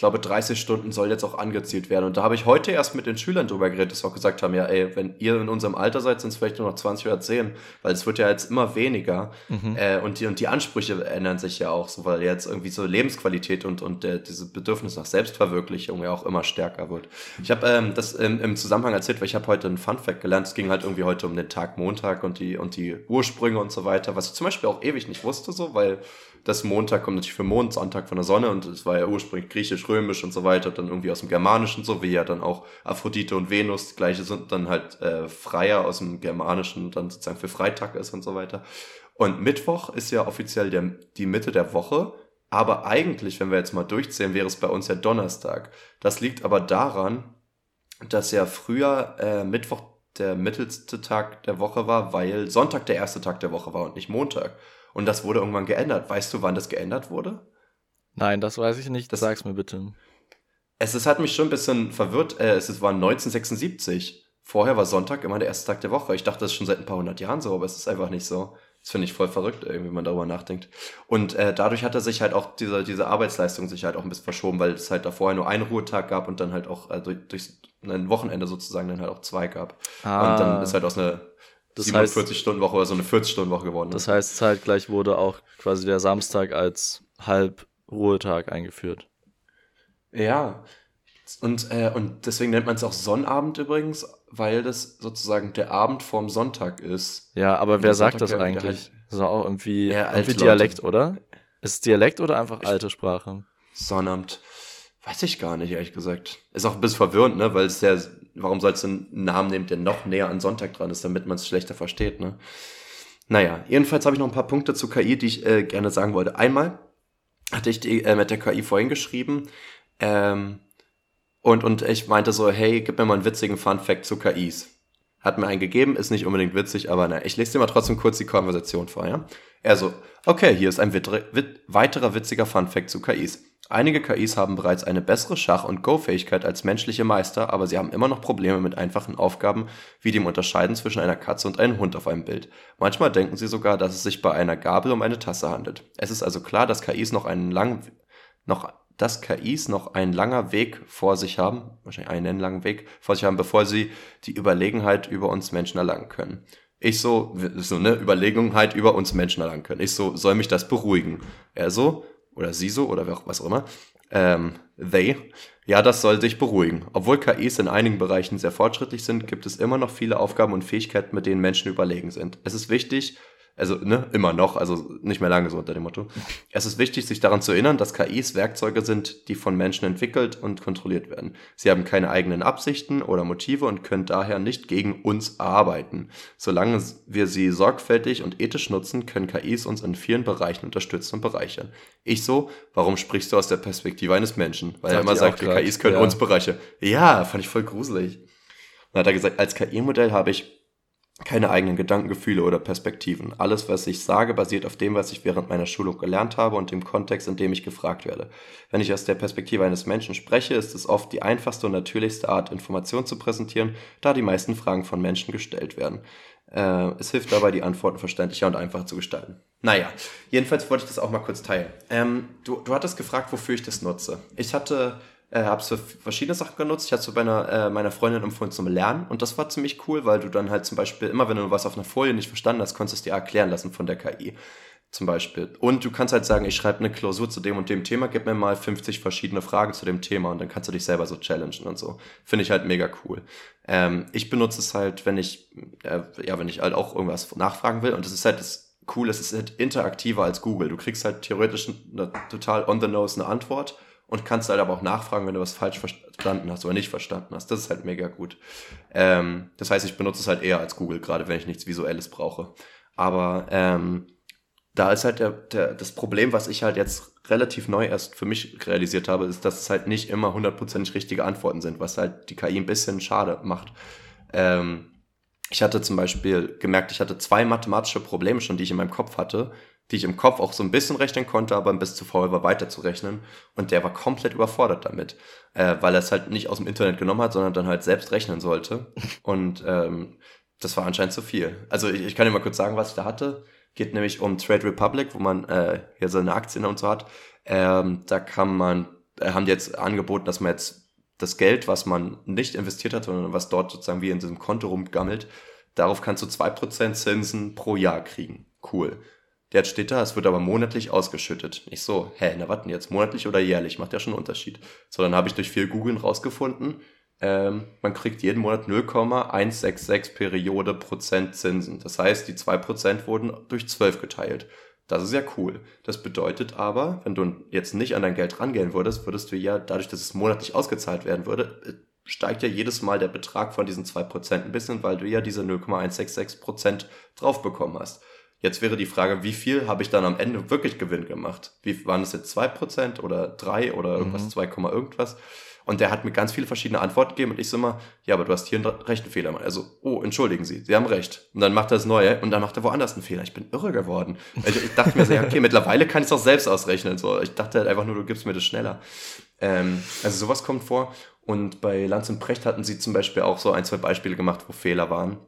glaube, 30 Stunden soll jetzt auch angezielt werden. Und da habe ich heute erst mit den Schülern drüber geredet, dass sie auch gesagt haben, ja, ey, wenn ihr in unserem Alter seid, sind es vielleicht nur noch 20 oder 10, weil es wird ja jetzt immer weniger. Mhm. Äh, und, die, und die Ansprüche ändern sich ja auch so, weil jetzt irgendwie so Lebensqualität und, und der, diese Bedürfnis nach Selbstverwirklichung ja auch immer stärker wird. Ich habe ähm, das im, im Zusammenhang erzählt, weil ich habe heute einen Fun-Fact gelernt. Es ging halt irgendwie heute um den Tag Montag und die, und die Ursprünge und so weiter, was ich zum Beispiel auch ewig nicht wusste, so, weil das Montag kommt natürlich für Mond, Sonntag von der Sonne und es war ja ursprünglich griechisch, römisch und so weiter, dann irgendwie aus dem Germanischen so, wie ja dann auch Aphrodite und Venus, gleiche sind dann halt äh, Freier aus dem Germanischen dann sozusagen für Freitag ist und so weiter. Und Mittwoch ist ja offiziell der, die Mitte der Woche Aber eigentlich, wenn wir jetzt mal durchzählen, wäre es bei uns ja Donnerstag. Das liegt aber daran, dass ja früher äh, Mittwoch der mittelste Tag der Woche war, weil Sonntag der erste Tag der Woche war und nicht Montag. Und das wurde irgendwann geändert. Weißt du, wann das geändert wurde? Nein, das weiß ich nicht. Das sag's mir bitte. Es, es hat mich schon ein bisschen verwirrt. Äh, es war 1976. Vorher war Sonntag immer der erste Tag der Woche. Ich dachte, das ist schon seit ein paar hundert Jahren so, aber es ist einfach nicht so. Das finde ich voll verrückt, irgendwie, wenn man darüber nachdenkt. Und äh, dadurch hat er sich halt auch diese, diese Arbeitsleistung sich halt auch ein bisschen verschoben, weil es halt da vorher nur einen Ruhetag gab und dann halt auch äh, durch, durch ein Wochenende sozusagen dann halt auch zwei gab. Ah, und dann ist halt aus einer 47-Stunden-Woche oder so eine 40-Stunden-Woche geworden. Ne? Das heißt, zeitgleich wurde auch quasi der Samstag als halb Ruhetag eingeführt. Ja. Und, äh, und deswegen nennt man es auch Sonnabend übrigens, weil das sozusagen der Abend vorm Sonntag ist. Ja, aber wer sagt das eigentlich? Das ist auch irgendwie, ja, irgendwie Dialekt, oder? Ist es Dialekt oder einfach alte Sprache? Sonnabend. Weiß ich gar nicht, ehrlich gesagt. Ist auch ein bisschen verwirrend, ne? Weil es ja, warum sollst du einen Namen nehmen, der noch näher an Sonntag dran ist, damit man es schlechter versteht, ne? Naja, jedenfalls habe ich noch ein paar Punkte zu KI, die ich äh, gerne sagen wollte. Einmal hatte ich die, äh, mit der KI vorhin geschrieben, ähm, und, und ich meinte so, hey, gib mir mal einen witzigen Fun-Fact zu KIs. Hat mir einen gegeben, ist nicht unbedingt witzig, aber naja, ich lese dir mal trotzdem kurz die Konversation vor, ja? Er so, okay, hier ist ein weiterer witziger Fun-Fact zu KIs. Einige KIs haben bereits eine bessere Schach- und Go-Fähigkeit als menschliche Meister, aber sie haben immer noch Probleme mit einfachen Aufgaben wie dem Unterscheiden zwischen einer Katze und einem Hund auf einem Bild. Manchmal denken sie sogar, dass es sich bei einer Gabel um eine Tasse handelt. Es ist also klar, dass KIs noch einen langen, noch, dass KIs noch einen langer Weg vor sich haben, wahrscheinlich einen langen Weg vor sich haben, bevor sie die Überlegenheit über uns Menschen erlangen können. Ich so, so eine Überlegenheit über uns Menschen erlangen können. Ich so, soll mich das beruhigen? Er so, oder sie so oder was auch immer, ähm, they, ja, das soll sich beruhigen. Obwohl KIs in einigen Bereichen sehr fortschrittlich sind, gibt es immer noch viele Aufgaben und Fähigkeiten, mit denen Menschen überlegen sind. Es ist wichtig, also ne, immer noch, also nicht mehr lange so unter dem Motto. Es ist wichtig, sich daran zu erinnern, dass KIs Werkzeuge sind, die von Menschen entwickelt und kontrolliert werden. Sie haben keine eigenen Absichten oder Motive und können daher nicht gegen uns arbeiten. Solange wir sie sorgfältig und ethisch nutzen, können KIs uns in vielen Bereichen unterstützen und bereichern. Ich so, warum sprichst du aus der Perspektive eines Menschen? Weil er immer sagt, KIs können ja. uns bereichern. Ja, fand ich voll gruselig. Dann hat er gesagt, als KI-Modell habe ich keine eigenen Gedanken, Gefühle oder Perspektiven. Alles, was ich sage, basiert auf dem, was ich während meiner Schulung gelernt habe und dem Kontext, in dem ich gefragt werde. Wenn ich aus der Perspektive eines Menschen spreche, ist es oft die einfachste und natürlichste Art, Informationen zu präsentieren, da die meisten Fragen von Menschen gestellt werden. Äh, es hilft dabei, die Antworten verständlicher und einfacher zu gestalten. Naja, jedenfalls wollte ich das auch mal kurz teilen. Ähm, du, du hattest gefragt, wofür ich das nutze. Ich hatte äh, habe es für verschiedene Sachen genutzt. Ich hatte es bei einer, äh, meiner Freundin empfohlen zum Lernen und das war ziemlich cool, weil du dann halt zum Beispiel immer, wenn du was auf einer Folie nicht verstanden hast, konntest du dir erklären lassen von der KI zum Beispiel. Und du kannst halt sagen, ich schreibe eine Klausur zu dem und dem Thema, gib mir mal 50 verschiedene Fragen zu dem Thema und dann kannst du dich selber so challengen und so. Finde ich halt mega cool. Ähm, ich benutze es halt, wenn ich, äh, ja, wenn ich halt auch irgendwas nachfragen will und das ist halt das Coole, es ist halt interaktiver als Google. Du kriegst halt theoretisch eine, total on the nose eine Antwort und kannst halt aber auch nachfragen, wenn du was falsch verstanden hast oder nicht verstanden hast. Das ist halt mega gut. Ähm, das heißt, ich benutze es halt eher als Google, gerade wenn ich nichts Visuelles brauche. Aber ähm, da ist halt der, der, das Problem, was ich halt jetzt relativ neu erst für mich realisiert habe, ist, dass es halt nicht immer hundertprozentig richtige Antworten sind, was halt die KI ein bisschen schade macht. Ähm, ich hatte zum Beispiel gemerkt, ich hatte zwei mathematische Probleme schon, die ich in meinem Kopf hatte, die ich im Kopf auch so ein bisschen rechnen konnte, aber ein bisschen zu faul war weiterzurechnen. Und der war komplett überfordert damit, äh, weil er es halt nicht aus dem Internet genommen hat, sondern dann halt selbst rechnen sollte. Und ähm, das war anscheinend zu viel. Also ich, ich kann dir mal kurz sagen, was ich da hatte. Geht nämlich um Trade Republic, wo man äh, hier seine Aktien und so hat. Ähm, da kann man, äh, haben die jetzt angeboten, dass man jetzt das Geld, was man nicht investiert hat, sondern was dort sozusagen wie in diesem Konto rumgammelt, darauf kannst du zwei Prozent Zinsen pro Jahr kriegen. Cool. Der steht da, es wird aber monatlich ausgeschüttet. Ich so, hä, na was denn jetzt, monatlich oder jährlich? Macht ja schon einen Unterschied. So, dann habe ich durch viel Googlen rausgefunden, ähm, man kriegt jeden Monat 0,166 Periode Prozent Zinsen. Das heißt, die zwei Prozent wurden durch 12 geteilt. Das ist ja cool. Das bedeutet aber, wenn du jetzt nicht an dein Geld rangehen würdest, würdest du ja, dadurch, dass es monatlich ausgezahlt werden würde, äh, steigt ja jedes Mal der Betrag von diesen zwei Prozent ein bisschen, weil du ja diese 0,166 Prozent drauf bekommen hast. Jetzt wäre die Frage, wie viel habe ich dann am Ende wirklich Gewinn gemacht? Wie waren es jetzt 2% oder 3 oder irgendwas, mhm. 2, irgendwas? Und der hat mir ganz viele verschiedene Antworten gegeben und ich so immer, ja, aber du hast hier einen Rechenfehler. Also, oh, entschuldigen Sie, Sie haben recht. Und dann macht er das Neue und dann macht er woanders einen Fehler. Ich bin irre geworden. Also ich dachte mir so, ja, okay, mittlerweile kann ich es auch selbst ausrechnen. So, ich dachte halt einfach nur, du gibst mir das schneller. Ähm, also sowas kommt vor. Und bei Lanz und Precht hatten sie zum Beispiel auch so ein, zwei Beispiele gemacht, wo Fehler waren.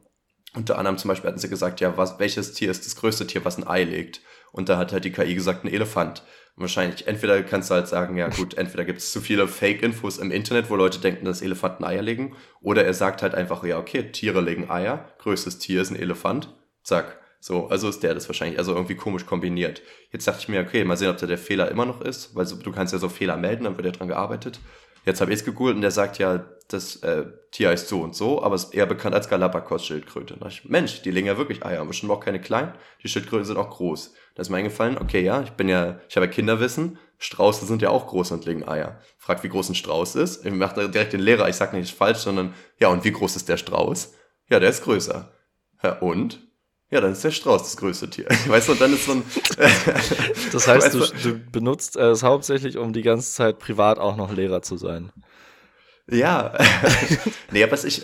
Unter anderem zum Beispiel hatten sie gesagt, ja, was, welches Tier ist das größte Tier, was ein Ei legt? Und da hat halt die KI gesagt, ein Elefant wahrscheinlich, entweder kannst du halt sagen, ja gut, entweder gibt es zu viele Fake-Infos im Internet, wo Leute denken, dass Elefanten Eier legen, oder er sagt halt einfach, ja okay, Tiere legen Eier, größtes Tier ist ein Elefant, zack. So, also ist der das wahrscheinlich, also irgendwie komisch kombiniert. Jetzt dachte ich mir, okay, mal sehen, ob da der Fehler immer noch ist, weil so, du kannst ja so Fehler melden, dann wird ja dran gearbeitet. Jetzt habe ich es gegoogelt und der sagt ja, das äh, Tier heißt so und so, aber ist eher bekannt als Galapagos-Schildkröte. Mensch, die legen ja wirklich Eier, schon auch keine kleinen. Die Schildkröten sind auch groß. Da ist mir eingefallen, okay, ja, ich bin ja, ich habe ja Kinderwissen, Strauße sind ja auch groß und legen Eier. Fragt, wie groß ein Strauß ist. Ich mache direkt den Lehrer, ich sage nicht falsch, sondern, ja, und wie groß ist der Strauß? Ja, der ist größer. Ja, und? Ja, dann ist der Strauß das größte Tier. Weißt du, und dann ist so ein. das heißt, du, du benutzt es hauptsächlich, um die ganze Zeit privat auch noch Lehrer zu sein. Ja. nee, aber ich,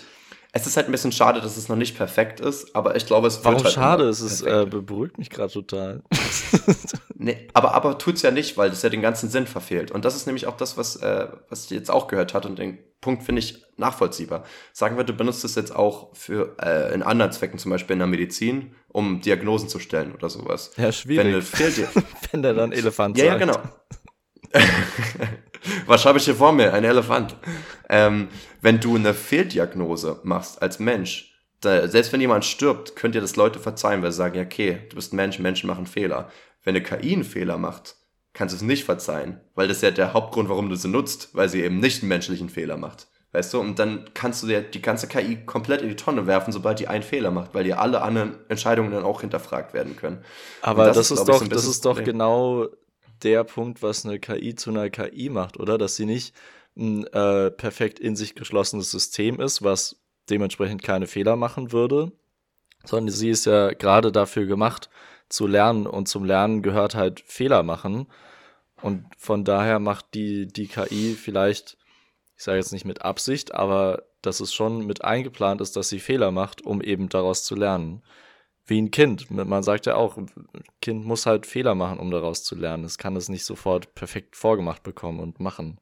es ist halt ein bisschen schade, dass es noch nicht perfekt ist, aber ich glaube, es wird Warum halt schade? Es ist, äh, beruhigt mich gerade total. nee, aber, aber tut's ja nicht, weil das ja den ganzen Sinn verfehlt. Und das ist nämlich auch das, was, äh, was ich jetzt auch gehört hat und den Punkt finde ich nachvollziehbar. Sagen wir, du benutzt es jetzt auch für äh, in anderen Zwecken, zum Beispiel in der Medizin, um Diagnosen zu stellen oder sowas. Ja, schwierig. Wenn, fehlt dir Wenn der dann Elefant ja, sagt. Ja, genau. Was habe ich hier vor mir? Ein Elefant. Ähm, wenn du eine Fehldiagnose machst als Mensch, da, selbst wenn jemand stirbt, könnt ihr das Leute verzeihen, weil sie sagen, ja, okay, du bist ein Mensch, Menschen machen Fehler. Wenn eine KI einen Fehler macht, kannst du es nicht verzeihen, weil das ist ja der Hauptgrund, warum du sie nutzt, weil sie eben nicht einen menschlichen Fehler macht. Weißt du, und dann kannst du dir die ganze KI komplett in die Tonne werfen, sobald die einen Fehler macht, weil dir alle anderen Entscheidungen dann auch hinterfragt werden können. Aber das, das, ist, ist doch, so das ist doch genau der Punkt, was eine KI zu einer KI macht, oder? Dass sie nicht ein äh, perfekt in sich geschlossenes System ist, was dementsprechend keine Fehler machen würde, sondern sie ist ja gerade dafür gemacht, zu lernen und zum Lernen gehört halt Fehler machen. Und von daher macht die, die KI vielleicht, ich sage jetzt nicht mit Absicht, aber dass es schon mit eingeplant ist, dass sie Fehler macht, um eben daraus zu lernen wie ein Kind. Man sagt ja auch, ein Kind muss halt Fehler machen, um daraus zu lernen. Es kann es nicht sofort perfekt vorgemacht bekommen und machen.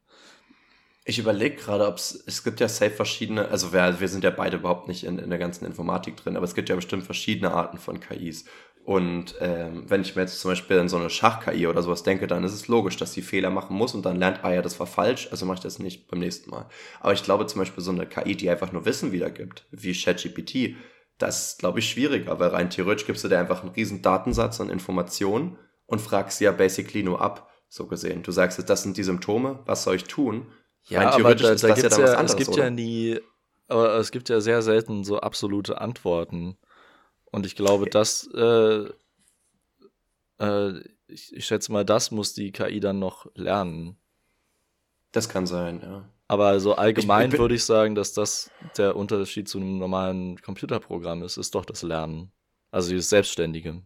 Ich überlege gerade, ob es, es gibt ja safe verschiedene, also wir, wir sind ja beide überhaupt nicht in, in der ganzen Informatik drin, aber es gibt ja bestimmt verschiedene Arten von KIs. Und ähm, wenn ich mir jetzt zum Beispiel an so eine Schach-KI oder sowas denke, dann ist es logisch, dass sie Fehler machen muss und dann lernt, ah ja, das war falsch, also mache ich das nicht beim nächsten Mal. Aber ich glaube zum Beispiel so eine KI, die einfach nur Wissen wiedergibt, wie ChatGPT, das ist, glaube ich, schwieriger, weil rein theoretisch gibst du dir einfach einen riesen Datensatz an Informationen und fragst sie ja basically nur ab, so gesehen. Du sagst jetzt, das sind die Symptome, was soll ich tun? Ja, rein theoretisch aber da, ist da das ja dann was anderes, Es gibt oder? ja nie, aber es gibt ja sehr selten so absolute Antworten. Und ich glaube, das, äh, äh, ich, ich schätze mal, das muss die KI dann noch lernen. Das kann sein, ja. Aber so allgemein ich, würde ich sagen, dass das der Unterschied zu einem normalen Computerprogramm ist, ist doch das Lernen. Also dieses Selbstständige.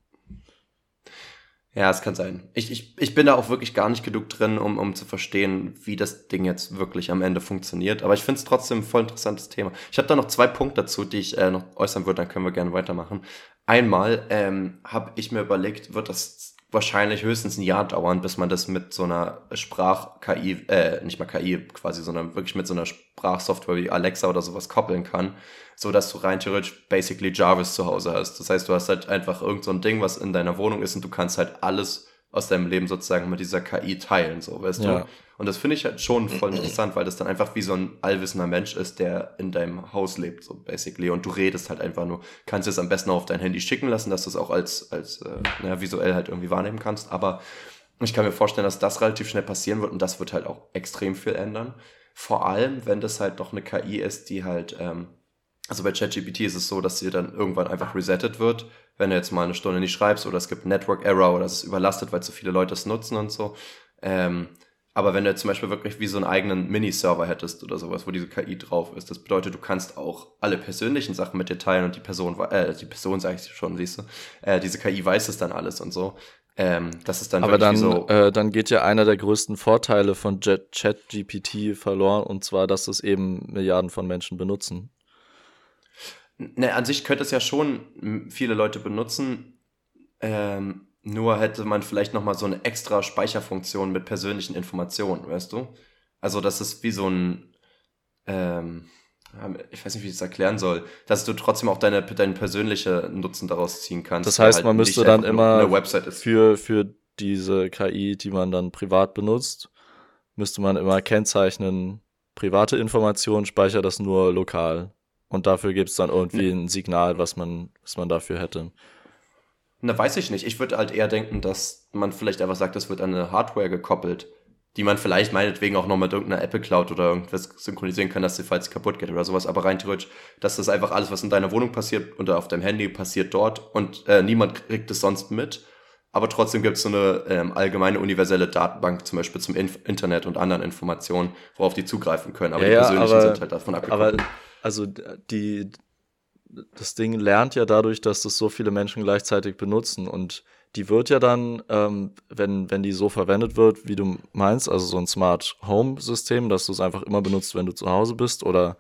Ja, es kann sein. Ich, ich, ich bin da auch wirklich gar nicht genug drin, um, um zu verstehen, wie das Ding jetzt wirklich am Ende funktioniert. Aber ich finde es trotzdem ein voll interessantes Thema. Ich habe da noch zwei Punkte dazu, die ich äh, noch äußern würde, dann können wir gerne weitermachen. Einmal ähm, habe ich mir überlegt, wird das wahrscheinlich höchstens ein Jahr dauern, bis man das mit so einer Sprach-KI, äh, nicht mal KI quasi, sondern wirklich mit so einer Sprachsoftware wie Alexa oder sowas koppeln kann, so dass du rein theoretisch basically Jarvis zu Hause hast. Das heißt, du hast halt einfach irgend so ein Ding, was in deiner Wohnung ist und du kannst halt alles aus deinem Leben sozusagen mit dieser KI teilen, so, weißt ja. du? Und das finde ich halt schon voll interessant, weil das dann einfach wie so ein allwissender Mensch ist, der in deinem Haus lebt, so basically. Und du redest halt einfach nur, kannst es am besten auch auf dein Handy schicken lassen, dass du es auch als, als äh, naja, visuell halt irgendwie wahrnehmen kannst. Aber ich kann mir vorstellen, dass das relativ schnell passieren wird und das wird halt auch extrem viel ändern. Vor allem, wenn das halt noch eine KI ist, die halt, ähm, also bei ChatGPT ist es so, dass sie dann irgendwann einfach resettet wird, wenn du jetzt mal eine Stunde nicht schreibst oder es gibt Network Error oder es ist überlastet, weil zu viele Leute es nutzen und so. Ähm, Aber wenn du zum Beispiel wirklich wie so einen eigenen Mini-Server hättest oder sowas, wo diese KI drauf ist, das bedeutet, du kannst auch alle persönlichen Sachen mit dir teilen und die Person, äh, die Person sag ich schon, siehst du, äh, diese KI weiß es dann alles und so. Ähm, das ist dann Aber dann, so äh, dann geht ja einer der größten Vorteile von ChatGPT verloren und zwar, dass es eben Milliarden von Menschen benutzen. Ne, an sich könnte es ja schon viele Leute benutzen. Ähm, nur hätte man vielleicht noch mal so eine extra Speicherfunktion mit persönlichen Informationen, weißt du? Also das ist wie so ein, ähm, ich weiß nicht, wie ich das erklären soll, dass du trotzdem auch deine, deine persönliche Nutzen daraus ziehen kannst. Das heißt, halt man müsste dann immer für, für diese KI, die man dann privat benutzt, müsste man immer kennzeichnen, private Informationen speichert das nur lokal. Und dafür gibt es dann irgendwie ein Signal, was man, was man dafür hätte. Na, weiß ich nicht. Ich würde halt eher denken, dass man vielleicht einfach sagt, das wird an eine Hardware gekoppelt, die man vielleicht meinetwegen auch noch mit irgendeiner Apple Cloud oder irgendwas synchronisieren kann, dass sie falls kaputt geht oder sowas. Aber rein theoretisch, dass das einfach alles, was in deiner Wohnung passiert oder auf deinem Handy passiert dort und äh, niemand kriegt es sonst mit. Aber trotzdem gibt es so eine ähm, allgemeine universelle Datenbank, zum Beispiel zum Inf Internet und anderen Informationen, worauf die zugreifen können. Aber ja, die persönlichen aber, sind halt davon abgekoppelt. Aber also die, das Ding lernt ja dadurch, dass das so viele Menschen gleichzeitig benutzen und die wird ja dann, ähm, wenn, wenn die so verwendet wird, wie du meinst, also so ein Smart Home System, dass du es einfach immer benutzt, wenn du zu Hause bist oder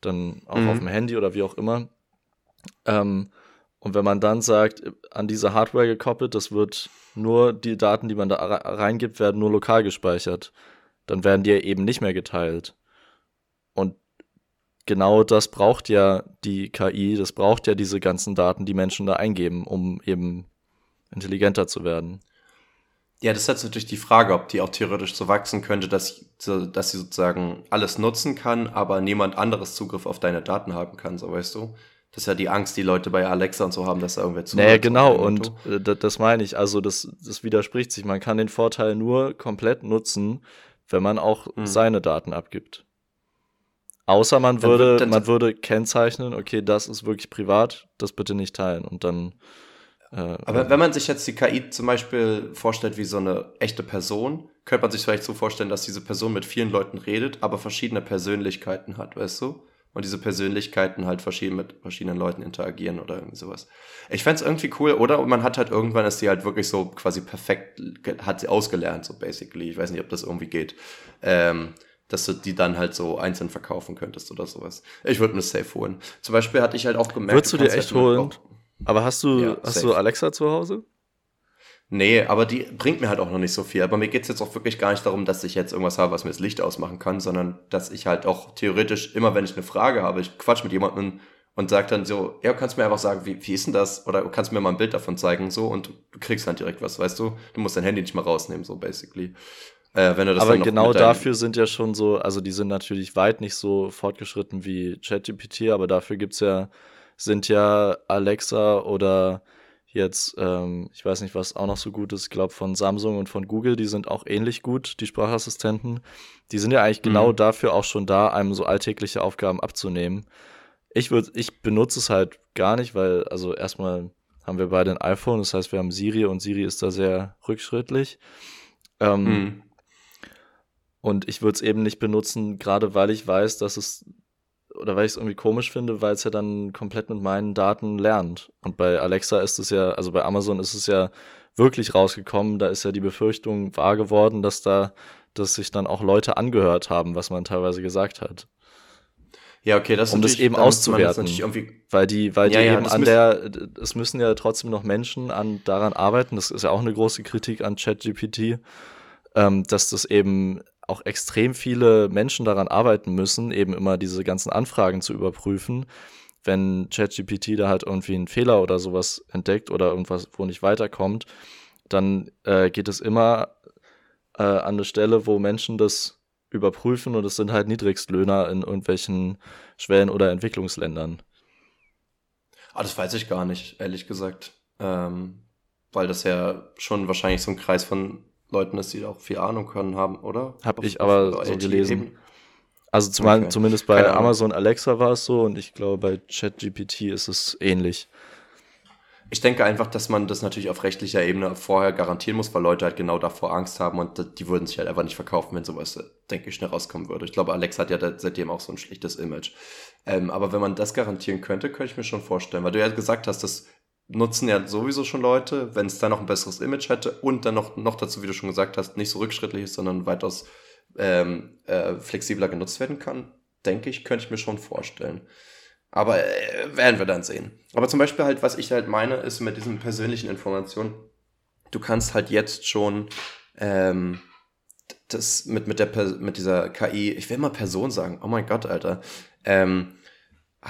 dann auch mhm. auf dem Handy oder wie auch immer. Ähm, und wenn man dann sagt, an diese Hardware gekoppelt, das wird nur die Daten, die man da reingibt, werden nur lokal gespeichert, dann werden die eben nicht mehr geteilt. Genau das braucht ja die KI, das braucht ja diese ganzen Daten, die Menschen da eingeben, um eben intelligenter zu werden. Ja, das ist jetzt natürlich die Frage, ob die auch theoretisch so wachsen könnte, dass, dass sie sozusagen alles nutzen kann, aber niemand anderes Zugriff auf deine Daten haben kann, so weißt du. Das ist ja die Angst, die Leute bei Alexa und so haben, dass da irgendwer zu. Naja, genau, und äh, das meine ich. Also, das, das widerspricht sich. Man kann den Vorteil nur komplett nutzen, wenn man auch mhm. seine Daten abgibt. Außer man würde, man würde kennzeichnen, okay, das ist wirklich privat, das bitte nicht teilen und dann. Äh, Aber wenn man sich jetzt die KI zum Beispiel vorstellt wie so eine echte Person, könnte man sich vielleicht so vorstellen, dass diese Person mit vielen Leuten redet, aber verschiedene Persönlichkeiten hat, weißt du? Und diese Persönlichkeiten halt verschieden mit verschiedenen Leuten interagieren oder irgendwie sowas. Ich fände irgendwie cool, oder? Und man hat halt irgendwann ist die halt wirklich so quasi perfekt, hat sie ausgelernt, so basically. Ich weiß nicht, ob das irgendwie geht. Ähm, dass du die dann halt so einzeln verkaufen könntest oder sowas. Ich würde mir das safe holen. Zum Beispiel hatte ich halt auch gemerkt. Würdest du dir echt halt holen? Aber hast du, ja, hast du Alexa zu Hause? Nee, aber die bringt mir halt auch noch nicht so viel. Aber mir geht's jetzt auch wirklich gar nicht darum, dass ich jetzt irgendwas habe, was mir das Licht ausmachen kann, sondern dass ich halt auch theoretisch immer, wenn ich eine Frage habe, ich quatsch mit jemandem und sag dann so, ja, kannst mir einfach sagen, wie, wie ist denn das? Oder kannst mir mal ein Bild davon zeigen, so, und du kriegst dann direkt was, weißt du? Du musst dein Handy nicht mal rausnehmen, so basically. Äh, wenn du das Aber genau dafür sind ja schon so, also die sind natürlich weit nicht so fortgeschritten wie ChatGPT, aber dafür gibt's ja, sind ja Alexa oder jetzt, ähm, ich weiß nicht, was auch noch so gut ist, ich glaube von Samsung und von Google, die sind auch ähnlich gut, die Sprachassistenten. Die sind ja eigentlich genau mhm. genau dafür auch schon da, einem so alltägliche Aufgaben abzunehmen. Ich würde, ich benutze es halt gar nicht, weil, also erstmal haben wir beide ein iPhone, das heißt, wir haben Siri und Siri ist da sehr rückschrittlich. Ähm, mhm. Und ich würde es eben nicht benutzen, gerade weil ich weiß, dass es, oder weil ich es irgendwie komisch finde, weil es ja dann komplett mit meinen Daten lernt. Und bei Alexa ist es ja, also bei Amazon ist es ja wirklich rausgekommen, da ist ja die Befürchtung wahr geworden, dass da, dass sich dann auch Leute angehört haben, was man teilweise gesagt hat. Ja, okay, das um das eben auszuwerten, weil die, weil ja, die ja, eben an der, es müssen ja trotzdem noch Menschen an daran arbeiten. Das ist ja auch eine große Kritik an ChatGPT, ähm, dass das eben auch extrem viele Menschen daran arbeiten müssen, eben immer diese ganzen Anfragen zu überprüfen. Wenn ChatGPT da halt irgendwie einen Fehler oder sowas entdeckt oder irgendwas, wo nicht weiterkommt, dann äh, geht es immer äh, an eine Stelle, wo Menschen das überprüfen und es sind halt Niedrigstlöhner in irgendwelchen Schwellen- oder Entwicklungsländern. Ah, das weiß ich gar nicht, ehrlich gesagt. Ähm, weil das ja schon wahrscheinlich so ein Kreis von Leuten ist, die auch viel Ahnung können haben, oder? Hab auf, ich aber so gelesen. Eben. Also zum okay. zumindest bei Amazon Alexa war es so und ich glaube bei ChatGPT ist es ähnlich. Ich denke einfach, dass man das natürlich auf rechtlicher Ebene vorher garantieren muss, weil Leute halt genau davor Angst haben und die würden sich halt einfach nicht verkaufen, wenn sowas, denke ich, schnell rauskommen würde. Ich glaube, Alex hat ja seitdem auch so ein schlichtes Image. Ähm, aber wenn man das garantieren könnte, könnte ich mir schon vorstellen, weil du ja gesagt hast, das nutzen ja sowieso schon Leute, wenn es da noch ein besseres Image hätte und dann noch, noch dazu, wie du schon gesagt hast, nicht so rückschrittlich ist, sondern weitaus ähm, äh, flexibler genutzt werden kann, denke ich, könnte ich mir schon vorstellen. Aber äh, werden wir dann sehen. Aber zum Beispiel halt, was ich halt meine, ist mit diesen persönlichen Informationen, du kannst halt jetzt schon ähm, das mit, mit, der, mit dieser KI, ich will mal Person sagen, oh mein Gott, Alter, ähm,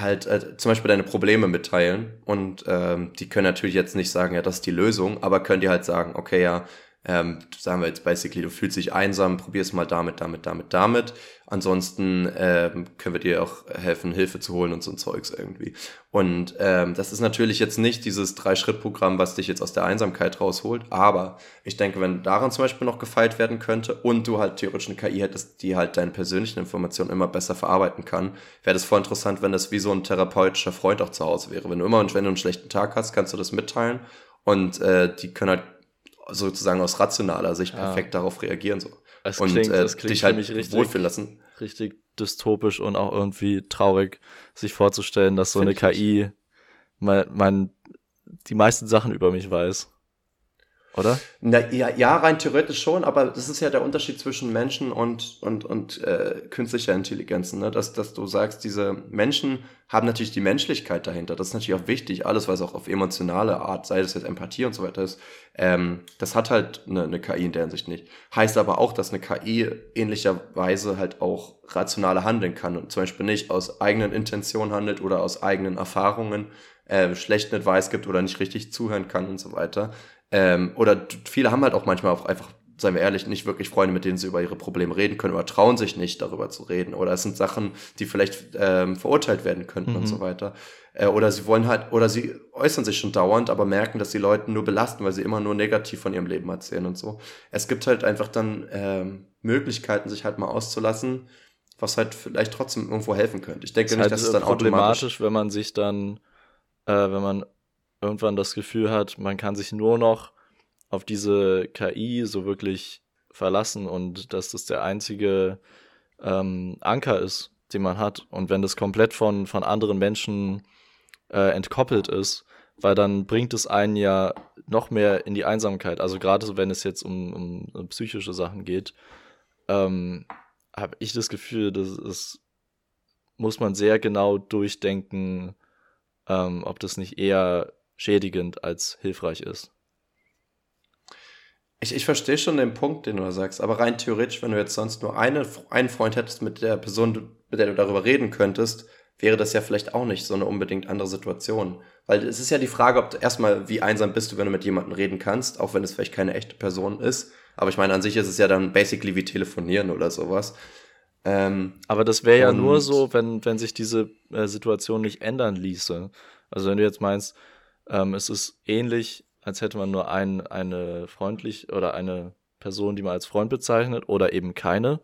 halt äh, zum Beispiel deine Probleme mitteilen und ähm, die können natürlich jetzt nicht sagen, ja, das ist die Lösung, aber können dir halt sagen, okay, ja, ähm, sagen wir jetzt basically, du fühlst dich einsam, probier es mal damit, damit, damit, damit. Ansonsten ähm, können wir dir auch helfen, Hilfe zu holen und so ein Zeugs irgendwie. Und ähm, das ist natürlich jetzt nicht dieses Drei-Schritt-Programm, was dich jetzt aus der Einsamkeit rausholt, aber ich denke, wenn daran zum Beispiel noch gefeilt werden könnte und du halt theoretisch eine KI hättest, die halt deine persönlichen Informationen immer besser verarbeiten kann, wäre das voll interessant, wenn das wie so ein therapeutischer Freund auch zu Hause wäre. Wenn du immer und wenn du einen schlechten Tag hast, kannst du das mitteilen und äh, die können halt sozusagen aus rationaler Sicht ja. perfekt darauf reagieren. So. Es und klingt, äh, es klingt dich halt richtig, wohlfühlen lassen. Richtig dystopisch und auch irgendwie traurig, sich vorzustellen, dass so Find eine KI mein, mein, die meisten Sachen über mich weiß oder? Na, ja, ja, rein theoretisch schon, aber das ist ja der Unterschied zwischen Menschen und, und, und äh, künstlicher Intelligenzen, ne? dass, dass du sagst, diese Menschen haben natürlich die Menschlichkeit dahinter. Das ist natürlich auch wichtig, alles, was auch auf emotionale Art, sei das jetzt Empathie und so weiter ist, ähm, das hat halt eine, eine KI in der Hinsicht nicht. Heißt aber auch, dass eine KI ähnlicherweise halt auch rationale handeln kann und zum Beispiel nicht aus eigenen Intentionen handelt oder aus eigenen Erfahrungen äh, schlechten Advice gibt oder nicht richtig zuhören kann und so weiter. Ähm, oder viele haben halt auch manchmal auch einfach, seien wir ehrlich, nicht wirklich Freunde, mit denen sie über ihre Probleme reden können oder trauen sich nicht darüber zu reden. Oder es sind Sachen, die vielleicht ähm, verurteilt werden könnten mhm. und so weiter. Äh, oder sie wollen halt, oder sie äußern sich schon dauernd, aber merken, dass die Leute nur belasten, weil sie immer nur negativ von ihrem Leben erzählen und so. Es gibt halt einfach dann ähm, Möglichkeiten, sich halt mal auszulassen, was halt vielleicht trotzdem irgendwo helfen könnte. Ich denke das nicht, halt dass es dann problematisch, wenn man sich dann, äh, wenn man irgendwann das Gefühl hat, man kann sich nur noch auf diese KI so wirklich verlassen und dass das der einzige ähm, Anker ist, den man hat. Und wenn das komplett von, von anderen Menschen äh, entkoppelt ist, weil dann bringt es einen ja noch mehr in die Einsamkeit. Also gerade wenn es jetzt um, um psychische Sachen geht, ähm, habe ich das Gefühl, dass es muss man sehr genau durchdenken, ähm, ob das nicht eher schädigend als hilfreich ist. Ich, ich verstehe schon den Punkt, den du da sagst, aber rein theoretisch, wenn du jetzt sonst nur eine, einen Freund hättest, mit der Person, mit der du darüber reden könntest, wäre das ja vielleicht auch nicht so eine unbedingt andere Situation. Weil es ist ja die Frage, ob du erstmal, wie einsam bist du, wenn du mit jemandem reden kannst, auch wenn es vielleicht keine echte Person ist. Aber ich meine, an sich ist es ja dann basically wie telefonieren oder sowas. Ähm, aber das wäre ja nur so, wenn, wenn sich diese äh, Situation nicht ändern ließe. Also wenn du jetzt meinst, ähm, es ist ähnlich, als hätte man nur ein, eine freundlich oder eine Person, die man als Freund bezeichnet oder eben keine.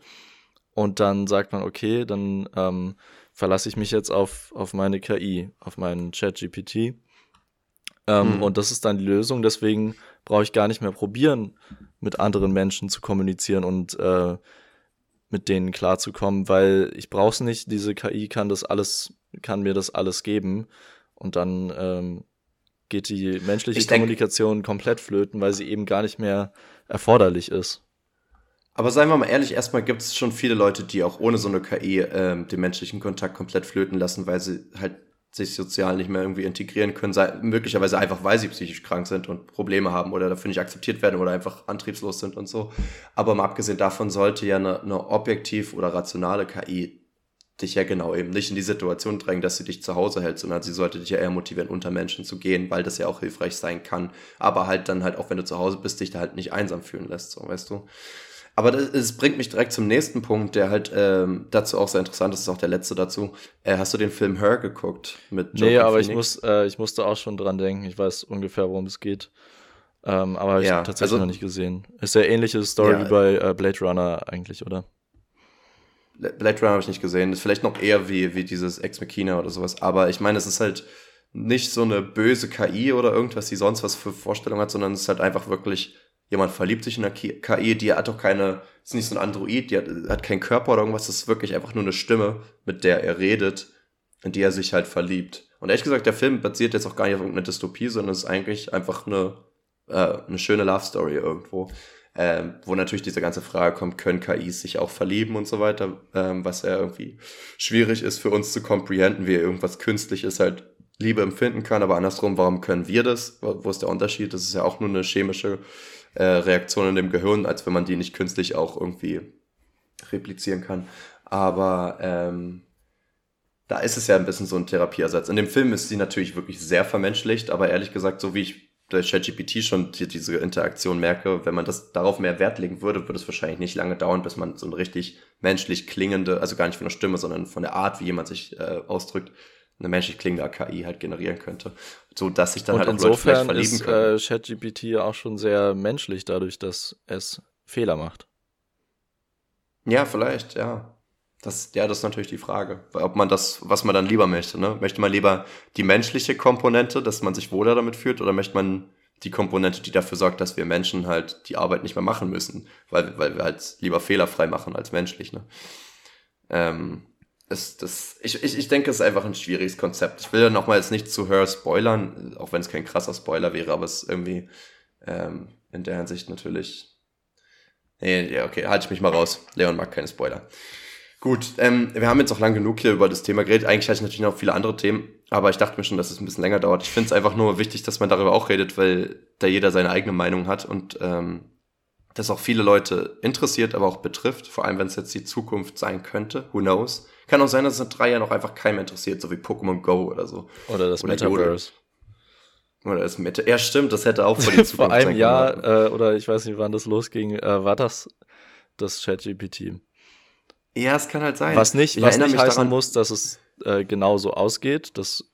Und dann sagt man, okay, dann ähm, verlasse ich mich jetzt auf, auf meine KI, auf meinen Chat-GPT. Ähm, hm. Und das ist dann die Lösung. Deswegen brauche ich gar nicht mehr probieren, mit anderen Menschen zu kommunizieren und äh, mit denen klarzukommen, weil ich brauche es nicht. Diese KI kann das alles, kann mir das alles geben. Und dann ähm, geht die menschliche ich Kommunikation denk, komplett flöten, weil sie eben gar nicht mehr erforderlich ist. Aber seien wir mal ehrlich, erstmal gibt es schon viele Leute, die auch ohne so eine KI ähm, den menschlichen Kontakt komplett flöten lassen, weil sie halt sich sozial nicht mehr irgendwie integrieren können, sei, möglicherweise einfach, weil sie psychisch krank sind und Probleme haben oder dafür nicht akzeptiert werden oder einfach antriebslos sind und so. Aber mal abgesehen davon sollte ja eine, eine objektiv oder rationale KI dich ja genau eben nicht in die Situation drängen, dass sie dich zu Hause hält, sondern sie sollte dich ja eher motivieren, unter Menschen zu gehen, weil das ja auch hilfreich sein kann. Aber halt dann halt auch, wenn du zu Hause bist, dich da halt nicht einsam fühlen lässt, so weißt du. Aber das, das bringt mich direkt zum nächsten Punkt, der halt ähm, dazu auch sehr interessant ist, ist auch der letzte dazu. Äh, hast du den Film Her geguckt mit Joe Nee, aber Phoenix? ich muss, äh, ich musste auch schon dran denken. Ich weiß ungefähr, worum es geht. Ähm, aber ich ja, habe tatsächlich also, noch nicht gesehen. Ist ja ähnliche Story ja, wie bei äh, Blade Runner eigentlich, oder? Blade Runner habe ich nicht gesehen. Das ist vielleicht noch eher wie, wie dieses Ex Machina oder sowas. Aber ich meine, es ist halt nicht so eine böse KI oder irgendwas, die sonst was für Vorstellungen hat, sondern es ist halt einfach wirklich, jemand verliebt sich in eine KI, die hat doch keine, ist nicht so ein Android, die hat, hat keinen Körper oder irgendwas, das ist wirklich einfach nur eine Stimme, mit der er redet, in die er sich halt verliebt. Und ehrlich gesagt, der Film basiert jetzt auch gar nicht auf irgendeiner Dystopie, sondern es ist eigentlich einfach eine, äh, eine schöne Love Story irgendwo. Ähm, wo natürlich diese ganze Frage kommt, können KIs sich auch verlieben und so weiter, ähm, was ja irgendwie schwierig ist für uns zu comprehenden, wie irgendwas Künstliches halt Liebe empfinden kann, aber andersrum, warum können wir das? Wo ist der Unterschied? Das ist ja auch nur eine chemische äh, Reaktion in dem Gehirn, als wenn man die nicht künstlich auch irgendwie replizieren kann. Aber ähm, da ist es ja ein bisschen so ein Therapieersatz. In dem Film ist sie natürlich wirklich sehr vermenschlicht, aber ehrlich gesagt, so wie ich bei ChatGPT schon die, diese Interaktion merke, wenn man das darauf mehr Wert legen würde, würde es wahrscheinlich nicht lange dauern, bis man so eine richtig menschlich klingende, also gar nicht von der Stimme, sondern von der Art, wie jemand sich äh, ausdrückt, eine menschlich klingende AKI halt generieren könnte. So dass sich dann Und halt auch Leute vielleicht verlieben ist. Äh, ChatGPT auch schon sehr menschlich dadurch, dass es Fehler macht. Ja, vielleicht, ja. Das, ja, das ist natürlich die Frage. Ob man das, was man dann lieber möchte, ne? Möchte man lieber die menschliche Komponente, dass man sich wohler damit fühlt, oder möchte man die Komponente, die dafür sorgt, dass wir Menschen halt die Arbeit nicht mehr machen müssen, weil, weil wir halt lieber fehlerfrei machen als menschlich, ne? Ähm, das, das, ich, ich, ich denke, es ist einfach ein schwieriges Konzept. Ich will ja nochmal jetzt nicht zu Her spoilern, auch wenn es kein krasser Spoiler wäre, aber es ist irgendwie ähm, in der Hinsicht natürlich. Nee, ja, okay, halte ich mich mal raus. Leon mag keine Spoiler. Gut, ähm, wir haben jetzt auch lang genug hier über das Thema geredet. Eigentlich hatte ich natürlich noch viele andere Themen, aber ich dachte mir schon, dass es ein bisschen länger dauert. Ich finde es einfach nur wichtig, dass man darüber auch redet, weil da jeder seine eigene Meinung hat und ähm, das auch viele Leute interessiert, aber auch betrifft, vor allem wenn es jetzt die Zukunft sein könnte. Who knows? Kann auch sein, dass es in drei Jahren noch einfach keinem interessiert, so wie Pokémon Go oder so. Oder das oder Metaverse. Oder das Meta. Ja, stimmt, das hätte auch vor die Zukunft Vor einem Jahr, äh, oder ich weiß nicht, wann das losging, äh, war das das ChatGPT. Ja, es kann halt sein. Was nicht, was nicht heißen daran, muss, dass es äh, genau so ausgeht. Das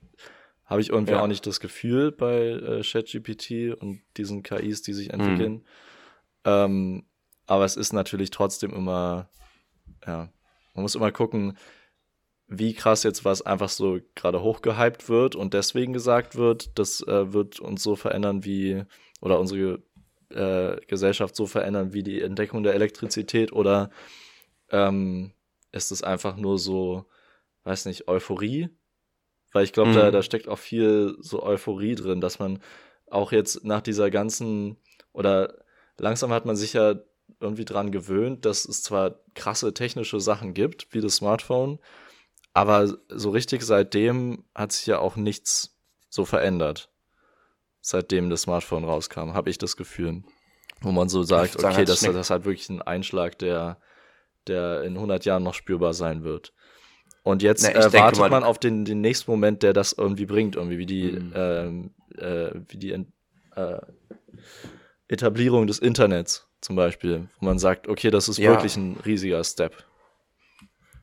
habe ich irgendwie ja. auch nicht das Gefühl bei äh, ChatGPT und diesen KIs, die sich entwickeln. Mhm. Ähm, aber es ist natürlich trotzdem immer, ja, man muss immer gucken, wie krass jetzt was einfach so gerade hochgehypt wird und deswegen gesagt wird, das äh, wird uns so verändern wie, oder unsere äh, Gesellschaft so verändern wie die Entdeckung der Elektrizität oder ähm, ist es einfach nur so, weiß nicht, Euphorie? Weil ich glaube, mhm. da, da steckt auch viel so Euphorie drin, dass man auch jetzt nach dieser ganzen, oder langsam hat man sich ja irgendwie dran gewöhnt, dass es zwar krasse technische Sachen gibt, wie das Smartphone, aber so richtig seitdem hat sich ja auch nichts so verändert. Seitdem das Smartphone rauskam, habe ich das Gefühl. Wo man so sagt, sagen, okay, das, das hat wirklich ein Einschlag, der, der in 100 Jahren noch spürbar sein wird. Und jetzt Na, äh, wartet man auf den, den nächsten Moment, der das irgendwie bringt, irgendwie wie die, mhm. ähm, äh, wie die äh, Etablierung des Internets zum Beispiel, wo man sagt, okay, das ist ja. wirklich ein riesiger Step.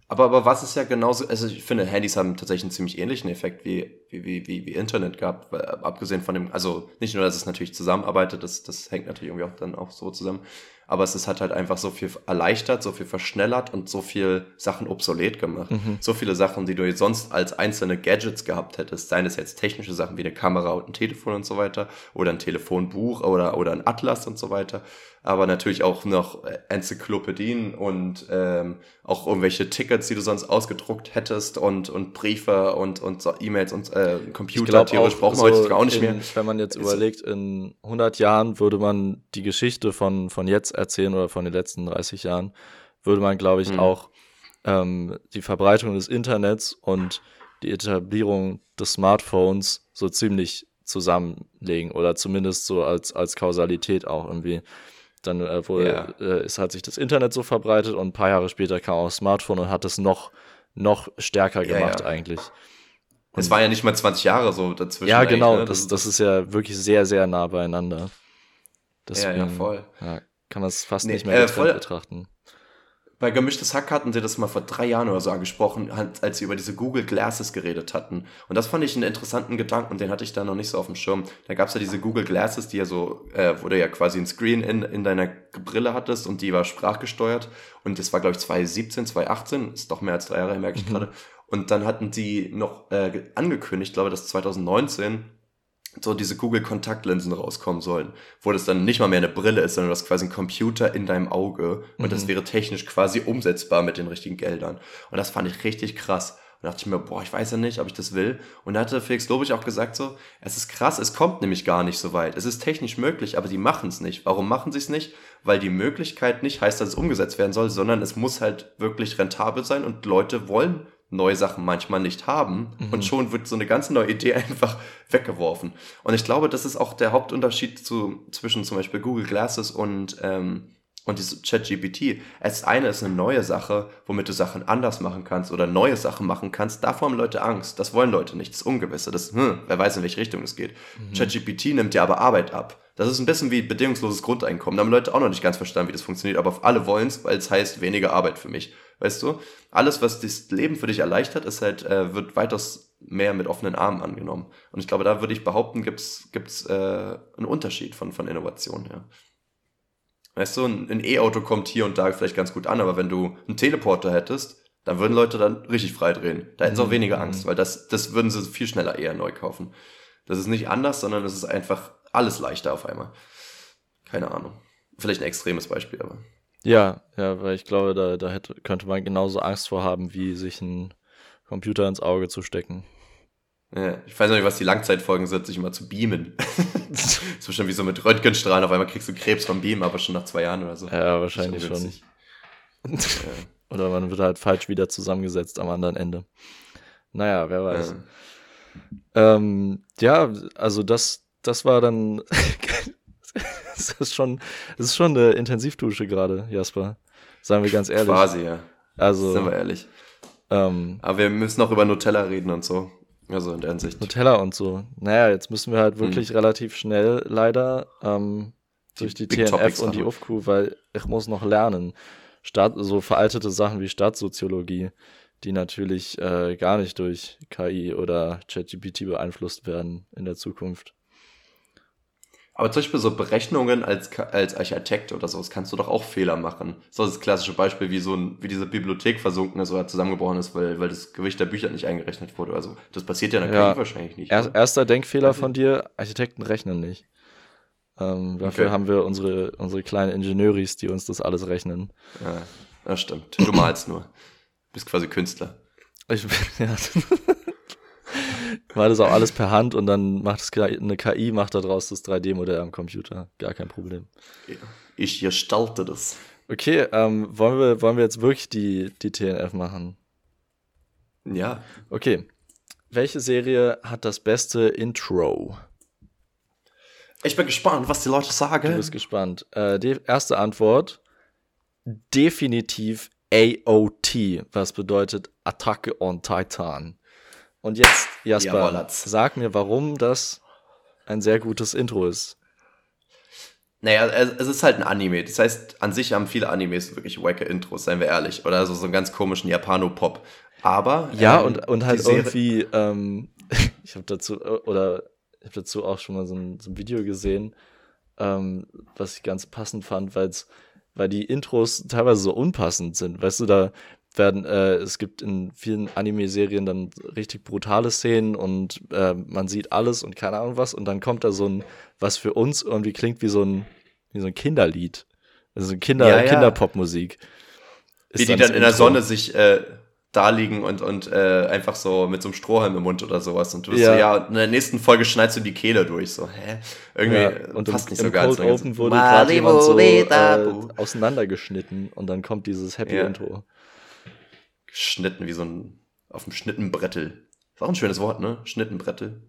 Aber, aber was ist ja genauso, also ich finde, Handys haben tatsächlich einen ziemlich ähnlichen Effekt wie, wie, wie, wie, Internet gehabt, weil, abgesehen von dem, also nicht nur, dass es natürlich zusammenarbeitet, das, das hängt natürlich irgendwie auch dann auch so zusammen, aber es hat halt einfach so viel erleichtert, so viel verschnellert und so viel Sachen obsolet gemacht. Mhm. So viele Sachen, die du sonst als einzelne Gadgets gehabt hättest, seien es jetzt technische Sachen wie eine Kamera und ein Telefon und so weiter, oder ein Telefonbuch oder, oder ein Atlas und so weiter, aber natürlich auch noch Enzyklopädien und ähm, auch irgendwelche Tickets, die du sonst ausgedruckt hättest und, und Briefe und, und so E-Mails und äh, Computer, theoretisch brauchen wir so heute auch nicht in, mehr. Wenn man jetzt überlegt, in 100 Jahren würde man die Geschichte von, von jetzt erzählen oder von den letzten 30 Jahren, würde man, glaube ich, mhm. auch ähm, die Verbreitung des Internets und die Etablierung des Smartphones so ziemlich zusammenlegen oder zumindest so als, als Kausalität auch irgendwie. Dann äh, wohl, ja. äh, es hat sich das Internet so verbreitet und ein paar Jahre später kam auch das Smartphone und hat es noch, noch stärker gemacht ja, ja. eigentlich. Es war ja nicht mal 20 Jahre so dazwischen. Ja, genau, ne? das, das ist ja wirklich sehr, sehr nah beieinander. Deswegen, ja, ja, voll. Ja, kann man es fast nee, nicht mehr äh, voll, betrachten. Bei Gemischtes Hack hatten sie das mal vor drei Jahren oder so angesprochen, als sie über diese Google Glasses geredet hatten. Und das fand ich einen interessanten Gedanken, den hatte ich da noch nicht so auf dem Schirm. Da gab es ja diese Google Glasses, die ja so, äh, wo du ja quasi ein Screen in, in deiner Brille hattest und die war sprachgesteuert. Und das war, glaube ich, 2017, 2018, ist doch mehr als drei Jahre, merke ich mhm. gerade. Und dann hatten die noch äh, angekündigt, ich glaube, dass 2019 so diese Google-Kontaktlinsen rauskommen sollen, wo das dann nicht mal mehr eine Brille ist, sondern du hast quasi ein Computer in deinem Auge und Mhm. das wäre technisch quasi umsetzbar mit den richtigen Geldern. Und das fand ich richtig krass. Und da dachte ich mir, boah, ich weiß ja nicht, ob ich das will. Und da hatte Felix Lobig auch gesagt so, es ist krass, es kommt nämlich gar nicht so weit. Es ist technisch möglich, aber die machen es nicht. Warum machen sie es nicht? Weil die Möglichkeit nicht heißt, dass es umgesetzt werden soll, sondern es muss halt wirklich rentabel sein und Leute wollen neue Sachen manchmal nicht haben Mhm. und schon wird so eine ganz neue Idee einfach weggeworfen. Und ich glaube, das ist auch der Hauptunterschied zu, zwischen zum Beispiel Google Glasses und, ähm, und dieses ChatGPT. Es eine ist eine neue Sache, womit du Sachen anders machen kannst oder neue Sachen machen kannst. Davor haben Leute Angst. Das wollen Leute nicht. Das Ungewisse. Das, hm, wer weiß, in welche Richtung es geht. ChatGPT nimmt dir aber Arbeit ab. Das ist ein bisschen wie bedingungsloses Grundeinkommen. Da haben Leute auch noch nicht ganz verstanden, wie das funktioniert, aber alle wollen es, weil es heißt weniger Arbeit für mich. Weißt du? Alles, was das Leben für dich erleichtert, ist halt, äh, wird weitaus mehr mit offenen Armen angenommen. Und ich glaube, da würde ich behaupten, gibt's gibt's äh, einen Unterschied von, von Innovation, ja. Weißt du, ein E-Auto kommt hier und da vielleicht ganz gut an, aber wenn du einen Teleporter hättest, dann würden Leute dann richtig frei drehen. Da hätten sie auch Mhm. weniger Angst, weil das, das würden sie viel schneller eher neu kaufen. Das ist nicht anders, sondern es ist einfach alles leichter auf einmal. Keine Ahnung. Vielleicht ein extremes Beispiel, aber. Ja, ja, weil ich glaube, da, da hätte, könnte man genauso Angst vor haben, wie sich ein Computer ins Auge zu stecken. Ja, ich weiß noch nicht, was die Langzeitfolgen sind, sich immer zu beamen. das ist bestimmt wie so mit Röntgenstrahlen, auf einmal kriegst du Krebs vom Beamen, aber schon nach zwei Jahren oder so. Ja, wahrscheinlich schon. witzig. Oder man wird halt falsch wieder zusammengesetzt am anderen Ende. Naja, wer Ja. weiß. Ja. Ähm, ja, also das, das war dann. das ist schon, das ist schon eine Intensivdusche gerade, Jasper. Sagen wir ganz ehrlich. Quasi, ja. Also, Sind wir ehrlich. ähm, Aber wir müssen auch über Nutella reden und so. Also in der Hinsicht. Nutella und so. Naja, jetzt müssen wir Hm. halt wirklich relativ schnell leider ähm, durch die, Big TNF und die. UFQ, weil ich muss noch lernen. Staat, so veraltete Sachen wie Staatssoziologie, die natürlich äh, gar nicht durch KI oder ChatGPT beeinflusst werden in der Zukunft. Aber zum Beispiel so Berechnungen als, als Architekt oder sowas kannst du doch auch Fehler machen. So das klassische Beispiel, wie so ein, wie diese Bibliothek versunken ist oder zusammengebrochen ist, weil, weil das Gewicht der Bücher nicht eingerechnet wurde. Also das passiert ja in der Ja. KI wahrscheinlich nicht. Er, oder? erster Denkfehler ich. von dir, Architekten rechnen nicht. Ähm, dafür Okay. haben wir unsere, unsere kleinen Ingenieuris, die uns das alles rechnen. Ja, das stimmt. Du malst nur. Bist quasi Künstler. Ich, ja. War das auch alles per Hand und dann macht es eine KI, macht daraus das 3D-Modell am Computer. Gar kein Problem. Ich gestalte das. Okay, ähm, wollen, wir, wollen wir jetzt wirklich die, die TNF machen? Ja. Okay. Welche Serie hat das beste Intro? Ich bin gespannt, was die Leute Du sagen. bist gespannt. Äh, die erste Antwort: definitiv AOT, was bedeutet Attacke on Titan. Und jetzt, Jasper, Jawohlatz. sag mir, warum das ein sehr gutes Intro ist. Naja, es ist halt ein Anime. Das heißt, an sich haben viele Animes wirklich wacke Intros, seien wir ehrlich. Oder so, so einen ganz komischen Japano-Pop. Aber. Ja, ähm, und, und halt irgendwie, ähm, ich habe dazu, oder ich habe dazu auch schon mal so ein, so ein Video gesehen, ähm, was ich ganz passend fand, weil's, weil die Intros teilweise so unpassend sind. Weißt du, da werden, äh, es gibt in vielen Anime-Serien dann richtig brutale Szenen und äh, man sieht alles und keine Ahnung was und dann kommt da so ein, was für uns irgendwie klingt wie so ein, wie so ein Kinderlied. Also Kinder, Ja, ja. Kinderpopmusik. Wie die das dann in der. Sonne sich äh, da liegen und, und äh, einfach so mit so einem Strohhalm im Mund oder sowas. Und du bist Ja. so, ja, und in der nächsten Folge schneidest du die Kehle durch. So, hä? Irgendwie Ja, und passt im, nicht so ganz. Cold Open wurde gerade jemand so äh, auseinandergeschnitten und dann kommt dieses Happy Ja. Intro. Geschnitten wie so ein auf dem Schnittenbrettel. Ist auch ein schönes Wort, ne? Schnittenbrettel.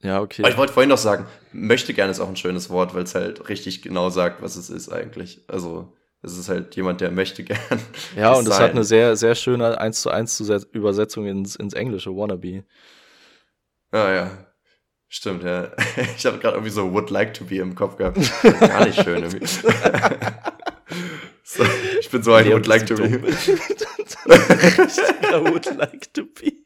Ja, okay. Aber ich wollte vorhin noch sagen, möchte gerne ist auch ein schönes Wort, weil es halt richtig genau sagt, was es ist eigentlich. Also, es ist halt jemand, der möchte gern. ja, und es hat eine sehr, sehr schöne 1 zu 1 Zuset- Übersetzung ins, ins Englische, Wannabe. Ah, ja. Stimmt, ja. Ich habe gerade irgendwie so would like to be im Kopf gehabt. Gar nicht schön irgendwie. So, ich bin so ein would like to be. I would like to be.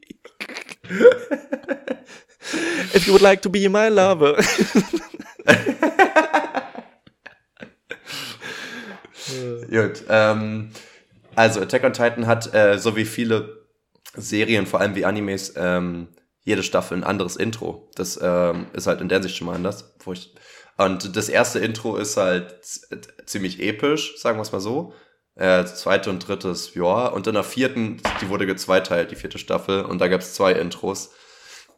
If you would like to be my lover. Gut, ähm, also Attack on Titan hat, äh, so wie viele Serien, vor allem wie Animes, ähm, jede Staffel ein anderes Intro. Das ähm, ist halt in der Sicht schon mal anders. Wo ich, und das erste Intro ist halt ziemlich episch, sagen wir es mal so. Äh, zweite und drittes, ja. Und in der vierten, die wurde gezweiteilt, die vierte Staffel. Und da gab es zwei Intros.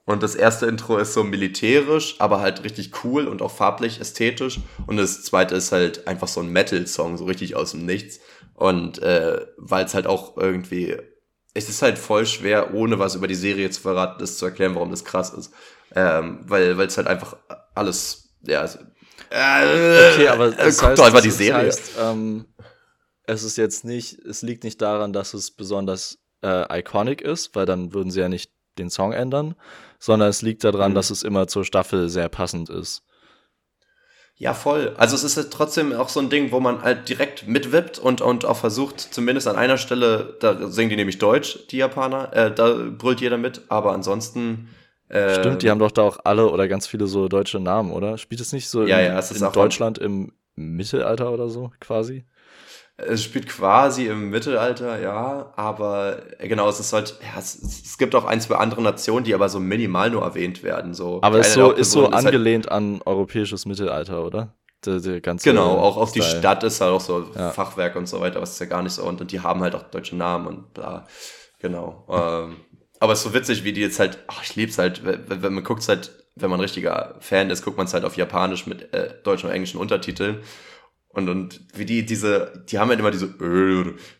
Und das erste Intro ist so militärisch, aber halt richtig cool und auch farblich ästhetisch. Und das zweite ist halt einfach so ein Metal-Song, so richtig aus dem Nichts. Und äh, weil es halt auch irgendwie, es ist halt voll schwer, ohne was über die Serie zu verraten, das zu erklären, warum das krass ist. Ähm, weil es halt einfach alles, ja, also, äh, okay, aber das guck heißt, doch einfach die Serie. Heißt, ähm, es ist jetzt nicht, es liegt nicht daran, dass es besonders äh, iconic ist, weil dann würden sie ja nicht den Song ändern, sondern es liegt daran, mhm. dass es immer zur Staffel sehr passend ist. Ja, voll. Also es ist halt trotzdem auch so ein Ding, wo man halt direkt mitwippt und, und auch versucht, zumindest an einer Stelle, da singen die nämlich Deutsch, die Japaner, äh, da brüllt jeder mit, aber ansonsten. Äh, Stimmt, die haben doch da auch alle oder ganz viele so deutsche Namen, oder? Spielt es nicht so ja, in, ja, es ist in Deutschland im Mittelalter oder so, quasi? Es spielt quasi im Mittelalter, ja, aber äh, genau, es ist halt, ja, es, es, gibt auch ein, zwei andere Nationen, die aber so minimal nur erwähnt werden. So. Aber es so, ist so ist halt angelehnt an europäisches Mittelalter, oder? Der, der ganze genau, auch, auch die Stadt ist halt auch so ja. Fachwerk und so weiter, was ist ja gar nicht so. Und, und die haben halt auch deutsche Namen und bla. Genau. ähm, aber es ist so witzig, wie die jetzt halt, ach, ich lieb's halt, wenn, wenn man guckt halt, wenn man richtiger Fan ist, guckt man es halt auf Japanisch mit äh, deutschen und englischen Untertiteln. Und, und wie die, diese, die haben halt immer diese,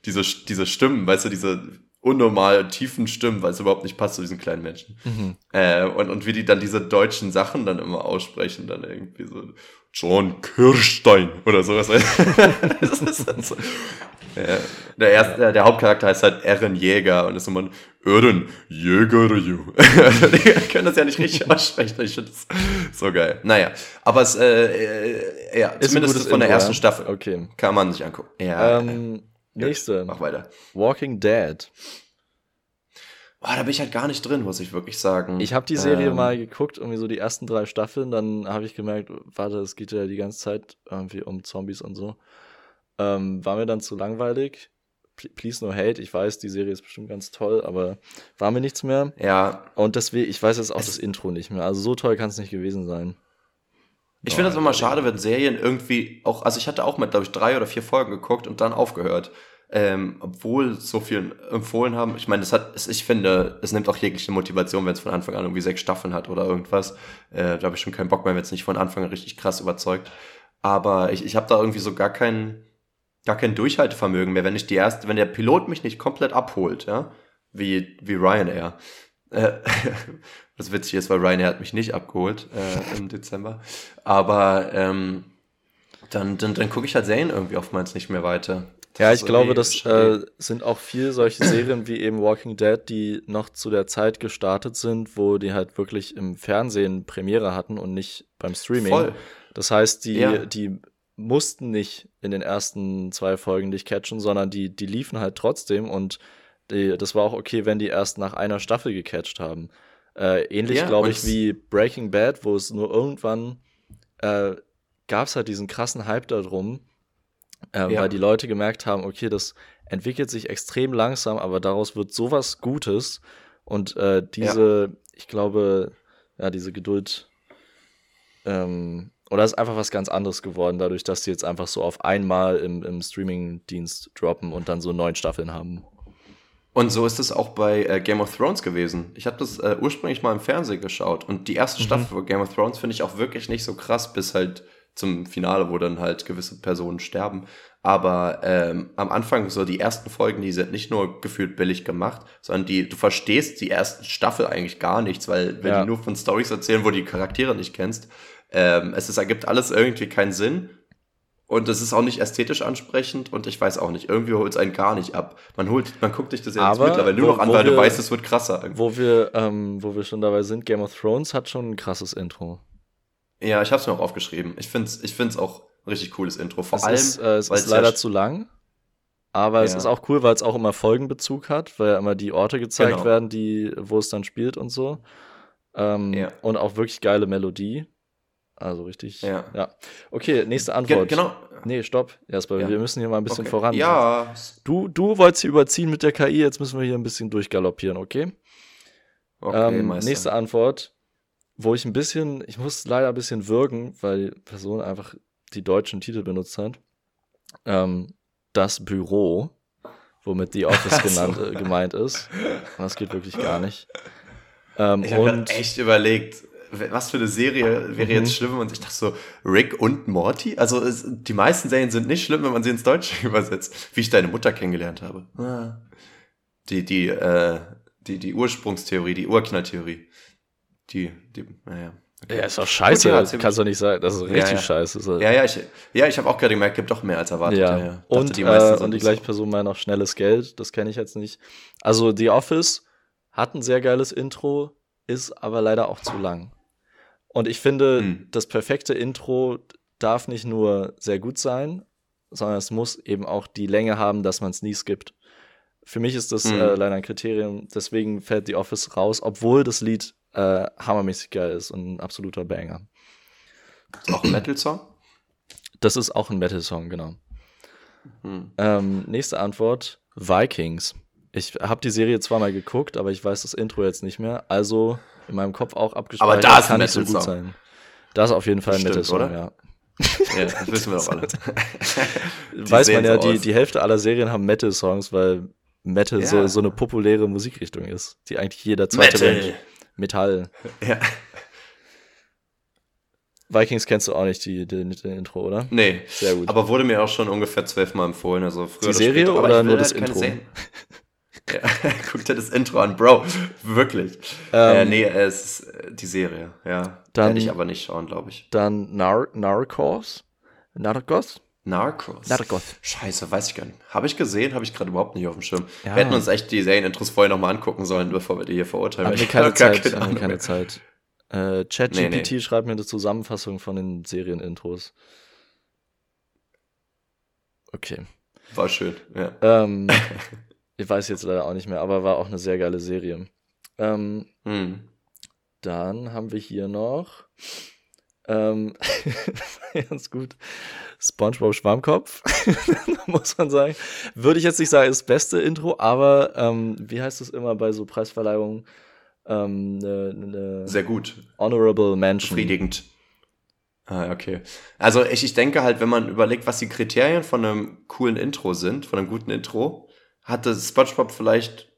diese, diese Stimmen, weißt du, diese unnormal tiefen Stimmen, weil es überhaupt nicht passt zu diesen kleinen Menschen. Mhm. Äh, und, und wie die dann diese deutschen Sachen dann immer aussprechen, dann irgendwie so John Kirstein oder sowas. das ist dann so. Ja, der, erste, der Hauptcharakter heißt halt Erin Jäger und ist immer ein Erin Jäger. also die können das ja nicht richtig aussprechen. Ich finde das so geil. Naja, aber es, äh, äh ja, ist zumindest von der ersten ja? Staffel. Okay. Kann man sich angucken. Ja. Ähm, nächste. Mach weiter. Walking Dead. Boah, da bin ich halt gar nicht drin, muss ich wirklich sagen. Ich habe die Serie ähm, mal geguckt, irgendwie so die ersten drei Staffeln, dann habe ich gemerkt, warte, es geht ja die ganze Zeit irgendwie um Zombies und so. Ähm, war mir dann zu langweilig. Please no hate, ich weiß, die Serie ist bestimmt ganz toll, aber war mir nichts mehr. Ja. Und deswegen, ich weiß jetzt auch das Intro nicht mehr. Also so toll kann es nicht gewesen sein. Ich finde das immer schade, wenn Serien irgendwie auch, also ich hatte auch mit, glaube ich, drei oder vier Folgen geguckt und dann aufgehört ähm, obwohl so viel empfohlen haben. Ich meine, das hat, ich finde, es nimmt auch jegliche Motivation, wenn es von Anfang an irgendwie sechs Staffeln hat oder irgendwas. Äh, da habe ich schon keinen Bock mehr, wenn es nicht von Anfang an richtig krass überzeugt. Aber ich, ich habe da irgendwie so gar kein, gar kein Durchhaltevermögen mehr, wenn ich die erste, wenn der Pilot mich nicht komplett abholt, ja, wie, wie Ryanair. Äh, was witzig ist, weil Ryanair hat mich nicht abgeholt äh, im Dezember. Aber ähm, dann, dann, dann gucke ich halt Serien irgendwie oftmals nicht mehr weiter. Ja, ich glaube, das äh, sind auch viel solche Serien wie eben Walking Dead, die noch zu der Zeit gestartet sind, wo die halt wirklich im Fernsehen Premiere hatten und nicht beim Streaming. Voll. Das heißt, die, ja. die mussten nicht in den ersten zwei Folgen dich catchen, sondern die, die liefen halt trotzdem und die, das war auch okay, wenn die erst nach einer Staffel gecatcht haben. Äh, ähnlich, ja, glaube ich, wie Breaking Bad, wo es nur irgendwann äh, gab es halt diesen krassen Hype darum, äh, ja. weil die Leute gemerkt haben, okay, das entwickelt sich extrem langsam, aber daraus wird sowas Gutes und äh, diese, ja. ich glaube, ja, diese Geduld ähm, oder ist einfach was ganz anderes geworden, dadurch, dass sie jetzt einfach so auf einmal im, im Streaming-Dienst droppen und dann so neun Staffeln haben. Und so ist es auch bei äh, Game of Thrones gewesen. Ich habe das äh, ursprünglich mal im Fernsehen geschaut und die erste mhm. Staffel von Game of Thrones finde ich auch wirklich nicht so krass, bis halt zum Finale, wo dann halt gewisse Personen sterben. Aber ähm, am Anfang so die ersten Folgen, die sind nicht nur gefühlt billig gemacht, sondern die, du verstehst die ersten Staffel eigentlich gar nichts, weil wenn ja. die nur von Stories erzählen, wo die Charaktere nicht kennst, ähm, es ist, ergibt alles irgendwie keinen Sinn. Und es ist auch nicht ästhetisch ansprechend und ich weiß auch nicht, irgendwie holt es einen gar nicht ab. Man holt, man guckt sich das ja jetzt mittlerweile nur noch an, weil wir, du weißt, es wird krasser. Wo wir, ähm, wo wir schon dabei sind, Game of Thrones hat schon ein krasses Intro. Ja, ich habe es mir auch aufgeschrieben. Ich finde es ich find's auch ein richtig cooles Intro. Vor es allem, ist, äh, es ist leider ja zu lang. Aber ja. es ist auch cool, weil es auch immer Folgenbezug hat, weil ja immer die Orte gezeigt genau. werden, die, wo es dann spielt und so. Ähm, ja. Und auch wirklich geile Melodie. Also richtig. Ja. ja. Okay, nächste Ge Antwort. genau. Nee, stopp. Erstmal, Ja. wir müssen hier mal ein bisschen Okay. voran. Ja. Du, du wolltest hier überziehen mit der KI, jetzt müssen wir hier ein bisschen durchgaloppieren, okay? Okay, ähm, Meister. nächste Antwort, wo ich ein bisschen, ich muss leider ein bisschen würgen, weil die Person einfach die deutschen Titel benutzt hat. Ähm, das Büro, womit The Office genannt, äh, gemeint ist. Das geht wirklich gar nicht. Ähm, Ich habe echt überlegt, was für eine Serie wäre Mhm. jetzt schlimm und ich dachte so, Rick und Morty? Also es, die meisten Serien sind nicht schlimm, wenn man sie ins Deutsche übersetzt, wie ich deine Mutter kennengelernt habe. Die, die, äh, die, die Ursprungstheorie, die Urknalltheorie. Die, die, naja. Okay. ja, ist doch scheiße, Gut, ja, kannst du nicht sagen. Das ist richtig ja. scheiße. So. Ja, ja, ich, ja, ich habe auch gerade gemerkt, gibt doch mehr als erwartet. Ja, Ja, ja. Und, die äh, und die gleiche so. Person meint auch schnelles Geld. Das kenne ich jetzt nicht. Also The Office hat ein sehr geiles Intro, ist aber leider auch zu lang. Und ich finde, Hm. das perfekte Intro darf nicht nur sehr gut sein, sondern es muss eben auch die Länge haben, dass man es nie skippt. Für mich ist das Hm. äh, leider ein Kriterium, deswegen fällt The Office raus, obwohl das Lied äh, hammermäßig geil ist und ein absoluter Banger. Ist auch ein Metal-Song? Das ist auch ein Metal-Song, genau. Hm. Ähm, nächste Antwort: Vikings. Ich habe die Serie zweimal geguckt, aber ich weiß das Intro jetzt nicht mehr. Also in meinem Kopf auch abgespeichert. Aber da ist ein kann nicht so gut sein. Das ist auf jeden Fall ein Stimmt, Metal-Song, oder? ja. Ja, das wissen wir doch alle. Weiß man ja, so die, aus. die Hälfte aller Serien haben Metal-Songs, weil Metal Ja. so, so eine populäre Musikrichtung ist, die eigentlich jeder zweite Metal. Mensch. Metall. Ja. Vikings kennst du auch nicht, die, die, die Intro, oder? Nee. Sehr gut. Aber wurde mir auch schon ungefähr zwölfmal empfohlen. Also früher Die Serie später. Oder nur das halt keine Intro? Guck dir das Intro an, Bro. Wirklich. Ähm, äh, nee, es ist äh, die Serie, ja. Dann- Werde ich aber nicht schauen, glaube ich. Dann Nar Narcos. Narcos? Narcos. Narcos. Scheiße, weiß ich gar nicht. Habe ich gesehen, habe ich gerade überhaupt nicht auf dem Schirm. Ja. Wir hätten uns echt die Serienintros vorher nochmal angucken sollen, bevor wir die hier verurteilen. Haben wir Ich keine Zeit. keine Haben keine. Zeit. Äh, ChatGPT Nee, schreibt mir eine Zusammenfassung von den Serienintros. Okay. War schön, ja. Ähm, ich weiß jetzt leider auch nicht mehr, aber war auch eine sehr geile Serie. Ähm, Hm. dann haben wir hier noch ähm, ganz gut SpongeBob Schwammkopf, muss man sagen. Würde ich jetzt nicht sagen, ist das beste Intro, aber ähm, wie heißt es immer bei so Preisverleihungen? Ähm, ne, ne Sehr gut. Honorable Mention. befriedigend. Ah, okay. Also ich, ich denke halt, wenn man überlegt, was die Kriterien von einem coolen Intro sind, von einem guten Intro, hatte SpongeBob vielleicht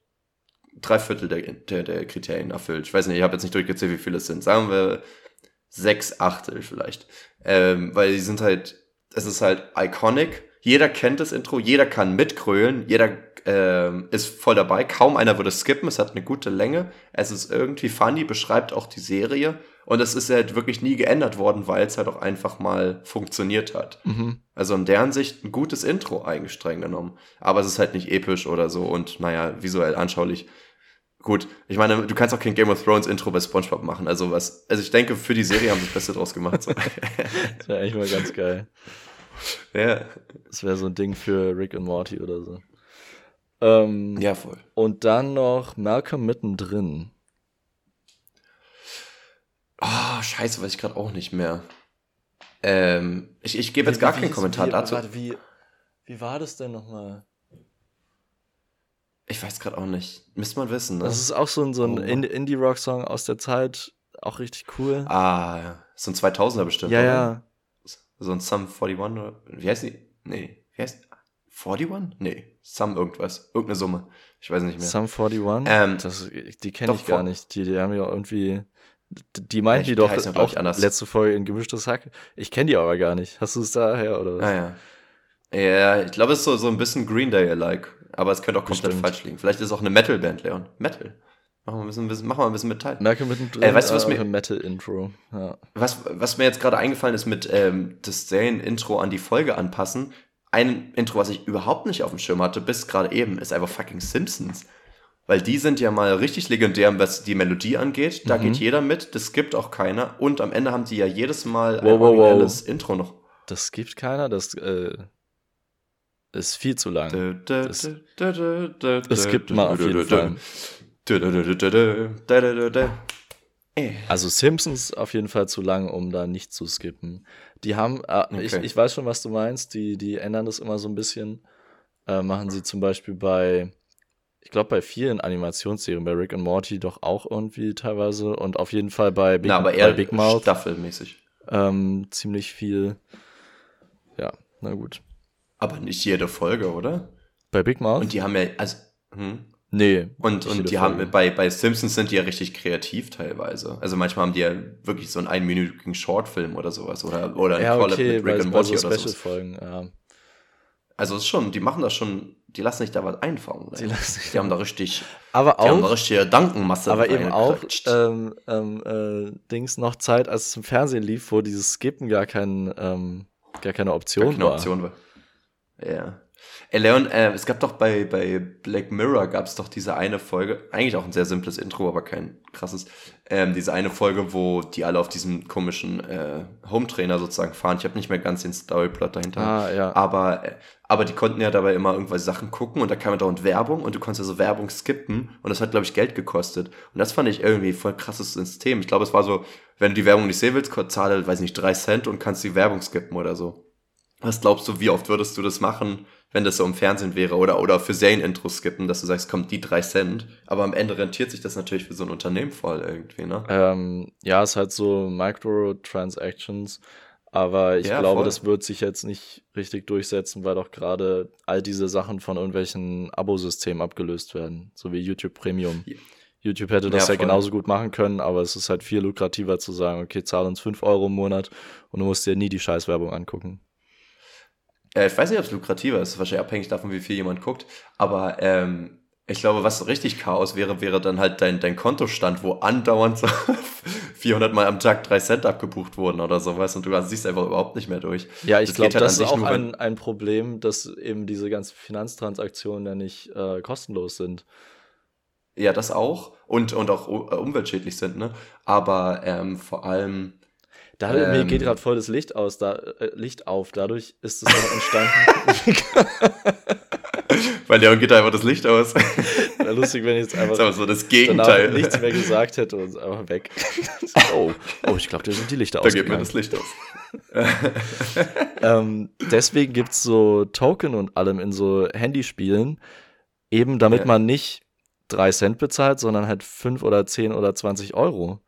drei Viertel der, der, der Kriterien erfüllt. Ich weiß nicht, ich habe jetzt nicht durchgezählt, wie viele es sind. Sagen wir sechs Achtel vielleicht. Ähm, weil die sind halt, es ist halt iconic. Jeder kennt das Intro, jeder kann mitgrölen, jeder ähm, ist voll dabei. Kaum einer würde skippen, es hat eine gute Länge. Es ist irgendwie funny, beschreibt auch die Serie. Und es ist halt wirklich nie geändert worden, weil es halt auch einfach mal funktioniert hat. Mhm. Also in deren Sicht ein gutes Intro eigentlich streng genommen. Aber es ist halt nicht episch oder so und naja, visuell anschaulich. Gut, ich meine, du kannst auch kein Game of Thrones Intro bei SpongeBob machen. Also was, also ich denke, für die Serie haben sie das Beste draus gemacht. So. Das wäre eigentlich mal ganz geil. ja. Das wäre so ein Ding für Rick und Morty oder so. Ähm, ja, voll. Und dann noch Malcolm mittendrin. Ah, scheiße, weiß ich gerade auch nicht mehr. Ähm, ich, ich gebe jetzt gar keinen Kommentar wie, dazu. Warte, wie, wie war das denn nochmal? Ich weiß gerade auch nicht. Müsste man wissen, ne? Das ist auch so ein, so ein Oh. In- Indie-Rock-Song aus der Zeit. Auch richtig cool. ah, ja. So ein 2000er bestimmt. ja, oder? ja. So ein Sum 41 oder wie heißt die? Nee, wie heißt 41? Nee, Sum irgendwas. Irgendeine Summe. Ich weiß nicht mehr. Sum 41? Ähm, das, die kenne ich gar nicht. Die, die haben ja irgendwie. Die meinten die doch heißen auch anders. letzte Folge in gemischtes Hack. Ich kenne die aber gar nicht. Hast du es daher oder was? Ah, ja. Ja, ich glaube, es ist so, so ein bisschen Green Day-like. Aber es könnte auch komplett Bestimmt. falsch liegen. Vielleicht ist es auch eine Metal-Band, Leon. Metal. Machen wir ein bisschen, bisschen, machen wir ein bisschen Metall. Malcolm mittendrin. Äh, weißt du, was mir- Metal-Intro. Ja. Was, was mir jetzt gerade eingefallen ist mit ähm, das Serien-Intro an die Folge anpassen. Ein Intro, was ich überhaupt nicht auf dem Schirm hatte, bis gerade eben, ist einfach fucking Simpsons. Weil die sind ja mal richtig legendär, was die Melodie angeht. Da Mhm. geht jeder mit, das gibt auch keiner. Und am Ende haben die ja jedes Mal ein Wow, wow, wow. originelles Intro noch. Das gibt keiner. Das äh, ist viel zu lang. Das, Es gibt mal auf jeden Fall. Äh. Also Simpsons auf jeden Fall zu lang, um da nicht zu skippen. Die haben, äh, ich, Okay. ich weiß schon, was du meinst, die, die ändern das immer so ein bisschen. Äh, machen sie zum Beispiel bei, ich glaube bei vielen Animationsserien, bei Rick und Morty doch auch irgendwie teilweise und auf jeden Fall bei Big, Na, aber bei eher Big Mouth staffelmäßig. ähm, ziemlich viel. Ja, na gut. Aber nicht jede Folge, oder? Bei Big Mouth? Und die haben ja, also, hm. Nee. Und, und die haben, bei, bei Simpsons sind die ja richtig kreativ teilweise. Also manchmal haben die ja wirklich so einen einminütigen Shortfilm oder sowas. Oder, oder ein Ja, Collab okay, mit Rick and bei so Morty oder so. Special-Folgen, ja. Also es ist schon, die machen das schon, die lassen sich da was einfallen. Die lassen sich die haben da richtig, Aber die haben da auch, richtige Gedankenmasse aber eben auch ähm, ähm, äh, Dings noch Zeit, als es im Fernsehen lief, wo dieses Skippen gar, kein, ähm, gar keine Option Gar keine war. Option war. Ja. Ey, Leon, äh, es gab doch bei, bei Black Mirror gab es doch diese eine Folge, eigentlich auch ein sehr simples Intro, aber kein krasses, ähm, diese eine Folge, wo die alle auf diesem komischen äh, Home-Trainer sozusagen fahren. Ich habe nicht mehr ganz den Storyplot dahinter. Ah, ja. Aber, äh, aber die konnten ja dabei immer irgendwelche Sachen gucken und da kam ja dauernd Werbung und du konntest ja so Werbung skippen und das hat, glaube ich, Geld gekostet. Und das fand ich irgendwie voll krasses System. Ich glaube, es war so, wenn du die Werbung nicht sehen willst, zahle, weiß nicht, drei Cent und kannst die Werbung skippen oder so. Was glaubst du, wie oft würdest du das machen, wenn das so im Fernsehen wäre oder, oder für Serienintros skippen, dass du sagst, kommt die drei Cent. Aber am Ende rentiert sich das natürlich für so ein Unternehmen voll irgendwie, ne? Ähm, ja, es ist halt so Microtransactions, aber ich Ja, glaube, voll. das wird sich jetzt nicht richtig durchsetzen, weil doch gerade all diese Sachen von irgendwelchen Abosystemen abgelöst werden, so wie YouTube Premium. Ja. YouTube hätte das Ja, ja, genauso gut machen können, aber es ist halt viel lukrativer zu sagen, okay, zahl uns 5 Euro im Monat und du musst dir nie die Scheißwerbung angucken. Äh, ich weiß nicht, ob es lukrativer ist, wahrscheinlich abhängig davon, wie viel jemand guckt. Aber ähm, ich glaube, was richtig Chaos wäre, wäre dann halt dein, dein Kontostand, wo andauernd so 400 Mal am Tag 3 Cent abgebucht wurden oder sowas und du siehst einfach überhaupt nicht mehr durch. Ja, ich Das glaube, geht halt das ist auch nur, ein, ein Problem, dass eben diese ganzen Finanztransaktionen ja nicht äh, kostenlos sind. Ja, das auch. Und, und auch äh, umweltschädlich sind, ne? Aber ähm, vor allem, Da mir Ähm. geht gerade voll das Licht aus, da, äh, Licht auf. Dadurch ist es auch entstanden. weil Leon geht einfach das Licht aus. Wäre lustig, wenn ich jetzt Das einfach aber so das Gegenteil. nichts mehr gesagt hätte und einfach weg. oh, oh, ich glaube, da sind die Lichter da geht mir das Licht aus. Ähm, deswegen gibt's so Token und allem in so Handyspielen, eben damit Ja. man nicht drei Cent bezahlt, sondern halt fünf oder zehn oder 20 Euro.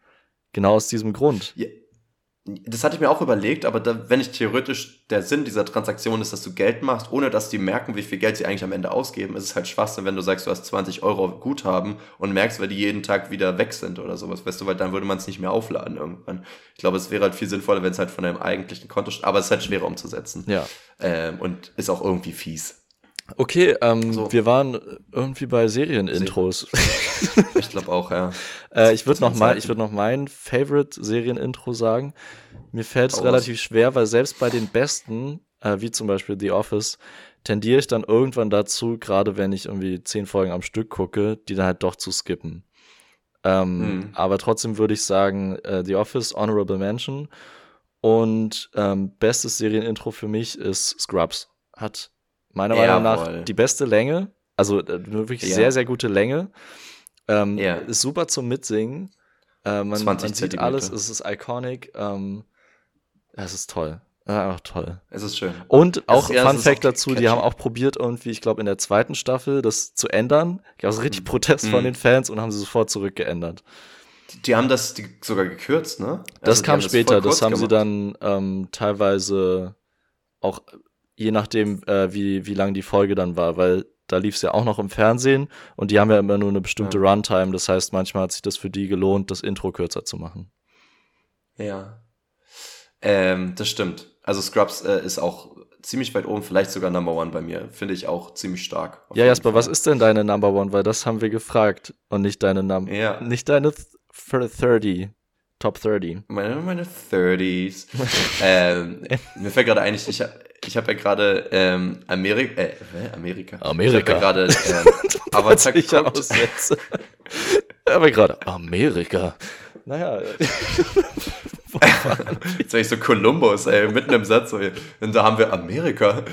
Genau aus diesem Grund. Ja, das hatte ich mir auch überlegt, aber da, wenn ich theoretisch der Sinn dieser Transaktion ist, dass du Geld machst, ohne dass die merken, wie viel Geld sie eigentlich am Ende ausgeben, ist es halt Schwachsinn, wenn du sagst, du hast 20 Euro Guthaben und merkst, weil die jeden Tag wieder weg sind oder sowas, weißt du, weil dann würde man es nicht mehr aufladen irgendwann. Ich glaube, es wäre halt viel sinnvoller, wenn es halt von deinem eigentlichen Konto, aber es ist halt schwerer umzusetzen. Ja. Ähm, und ist auch irgendwie fies. Okay, ähm, So. wir waren irgendwie bei Serienintros. Ich glaube auch, ja. Äh, ich würde noch mal, ich würde noch mein Favorite Serienintro sagen. Mir fällt es relativ schwer, weil selbst bei den besten, äh, wie zum Beispiel The Office, tendiere ich dann irgendwann dazu, gerade wenn ich irgendwie zehn Folgen am Stück gucke, die dann halt doch zu skippen. Ähm, Mhm. Aber trotzdem würde ich sagen, äh, The Office, Honorable Mention. Und ähm, bestes Serienintro für mich ist Scrubs. Hat meiner Meinung Jawohl. nach die beste Länge. Also äh, wirklich Ja. sehr, sehr gute Länge. Ähm, Ja. Ist super zum Mitsingen. Äh, man, 20 man sieht alles, es ist iconic. Ähm, es ist toll. Einfach toll. Es ist schön. Und auch ist- Fun Fact dazu, die catchy. haben auch probiert, irgendwie, ich glaube, in der zweiten Staffel das zu ändern. Gab es richtig Protest von Mhm. den Fans und haben sie sofort zurückgeändert. Die, die haben das die sogar gekürzt, ne? Das Also, die kam später, das kurz haben sie gemacht. dann ähm, teilweise auch, je nachdem, äh, wie, wie lang die Folge dann war, weil da lief es ja auch noch im Fernsehen und die haben ja immer nur eine bestimmte Runtime. Das heißt, manchmal hat sich das für die gelohnt, das Intro kürzer zu machen. Ja. Ähm, das stimmt. Also Scrubs äh, ist auch ziemlich weit oben, vielleicht sogar Number One bei mir. Finde ich auch ziemlich stark. Ja, Jasper, was Fall. ist denn deine Number One? Weil das haben wir gefragt und nicht deine Num Ja. nicht deine th 30, Top 30. Meine, meine 30s. ähm, mir fällt gerade ein, ich, ich, ich habe ja gerade ähm, Amerika, äh? Amerika. Amerika. Ich habe ja gerade ähm, Avatar ich geguckt. Aber gerade Amerika. naja. Jetzt sag ich so Kolumbus, ey, mitten im Satz. So, und da haben wir Amerika.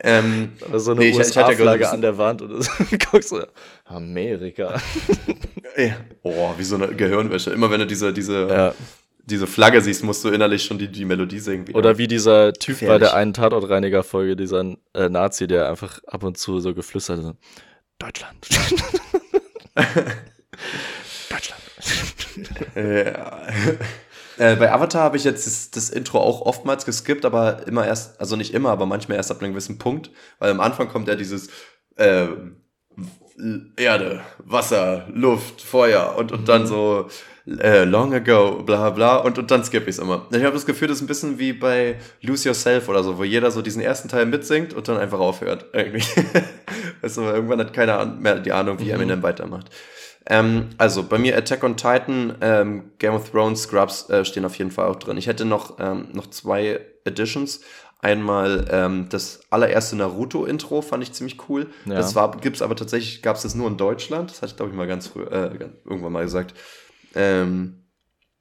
Ähm, Oder so eine nee, USA-Flagge an der Wand oder so. Guckst du, Amerika. Ja. Oh, wie so eine Gehirnwäsche. Immer wenn du diese, diese, Ja. Diese Flagge siehst, musst du innerlich schon die, die Melodie singen. wieder. Oder wie dieser Typ bei Gefährlich. der einen Tatortreiniger-Folge, dieser äh, Nazi, der einfach ab und zu so geflüstert hat, so, Deutschland. Deutschland. Ja. Äh, bei Avatar habe ich jetzt das, das Intro auch oftmals geskippt, aber immer erst, also nicht immer, aber manchmal erst ab einem gewissen Punkt, weil am Anfang kommt ja dieses ähm, Erde, Wasser, Luft, Feuer und, und dann so äh, long ago, bla bla und, und dann skippe ich es immer. Ich habe das Gefühl, das ist ein bisschen wie bei Lose Yourself oder so, wo jeder so diesen ersten Teil mitsingt und dann einfach aufhört. Irgendwie. weißt du, irgendwann hat keiner mehr die Ahnung, wie Eminem weitermacht. Ähm, also bei mir Attack on Titan, ähm, Game of Thrones, Scrubs äh, stehen auf jeden Fall auch drin. Ich hätte noch, ähm, noch zwei Editions. Einmal ähm, das allererste Naruto-Intro fand ich ziemlich cool. Ja. Das war, gibt's aber tatsächlich, gab es das nur in Deutschland. Das hatte ich, glaube ich, mal ganz früh, äh, irgendwann mal gesagt. Ähm,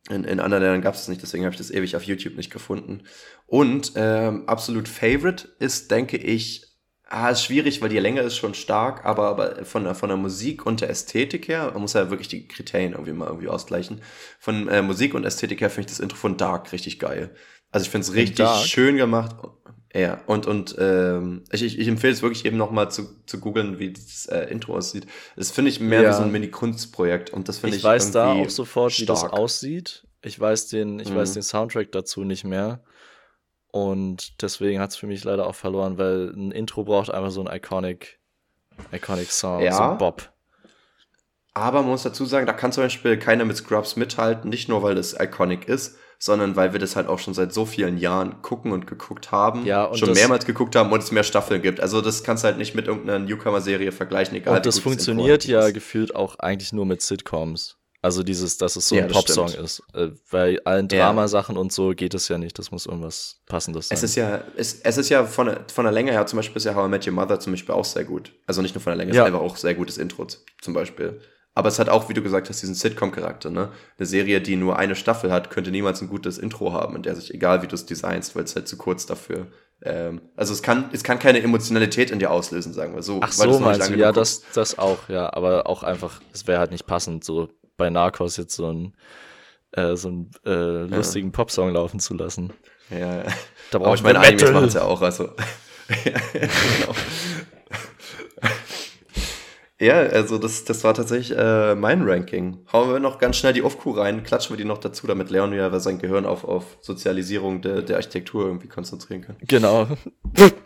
in, in anderen Ländern gab es das nicht, deswegen habe ich das ewig auf YouTube nicht gefunden. Und ähm, absolut Favorite ist, denke ich, ah, ist schwierig, weil die Länge ist schon stark, aber, aber von, der- von der Musik und der Ästhetik her, man muss ja wirklich die Kriterien irgendwie mal irgendwie ausgleichen. Von äh, Musik und Ästhetik her finde ich das Intro von Dark richtig geil. Also ich finde es richtig Dark? schön gemacht. Ja, und, und ähm, ich, ich, ich empfehle es wirklich eben nochmal zu, zu googeln, wie das äh, Intro aussieht. Das finde ich mehr Ja. wie so ein Mini-Kunstprojekt und das finde Ich ich weiß da auch sofort, wie das stark. aussieht. Ich weiß den, ich weiß Mhm. den Soundtrack dazu nicht mehr. Und deswegen hat es für mich leider auch verloren, weil ein Intro braucht einfach so ein iconic, iconic Song, Ja. so ein Bob. Aber man muss dazu sagen, da kann zum Beispiel keiner mit Scrubs mithalten, nicht nur weil es iconic ist, sondern weil wir das halt auch schon seit so vielen Jahren gucken und geguckt haben, Ja, und schon mehrmals geguckt haben und es mehr Staffeln gibt. Also das kannst du halt nicht mit irgendeiner Newcomer-Serie vergleichen, egal Und das funktioniert eigentlich ja ist. gefühlt auch eigentlich nur mit Sitcoms. Also dieses, dass es so Ja, ein Popsong ist. Äh, Bei allen Ja. Dramasachen und so geht es ja nicht. Das muss irgendwas Passendes sein. Es ist ja, es, es ist ja von, der- von der Länge her, zum Beispiel ist ja How I Met Your Mother zum Beispiel auch sehr gut. Also nicht nur von der Länge, es Ja. ist einfach auch sehr gutes Intro zum Beispiel. Aber es hat auch, wie du gesagt hast, diesen Sitcom-Charakter, ne? Eine Serie, die nur eine Staffel hat, könnte niemals ein gutes Intro haben, in der sich, egal wie du es designst, weil es halt zu kurz dafür. Ähm, also es kann, es kann keine Emotionalität in dir auslösen, sagen wir so. Ach weil so, meinst du? Ja, das, das auch, ja. Aber auch einfach, es wäre halt nicht passend, so bei Narcos jetzt so ein äh, so einen äh, lustigen Popsong laufen zu lassen. Ja, ja. Da Aber ich meine, Animes machen es ja auch, also. ja, genau. Ja, also das, das war tatsächlich äh, mein Ranking. Hauen wir noch ganz schnell die Aufku rein, klatschen wir die noch dazu, damit Leon wieder sein Gehirn auf, auf Sozialisierung der, der Architektur irgendwie konzentrieren kann. Genau.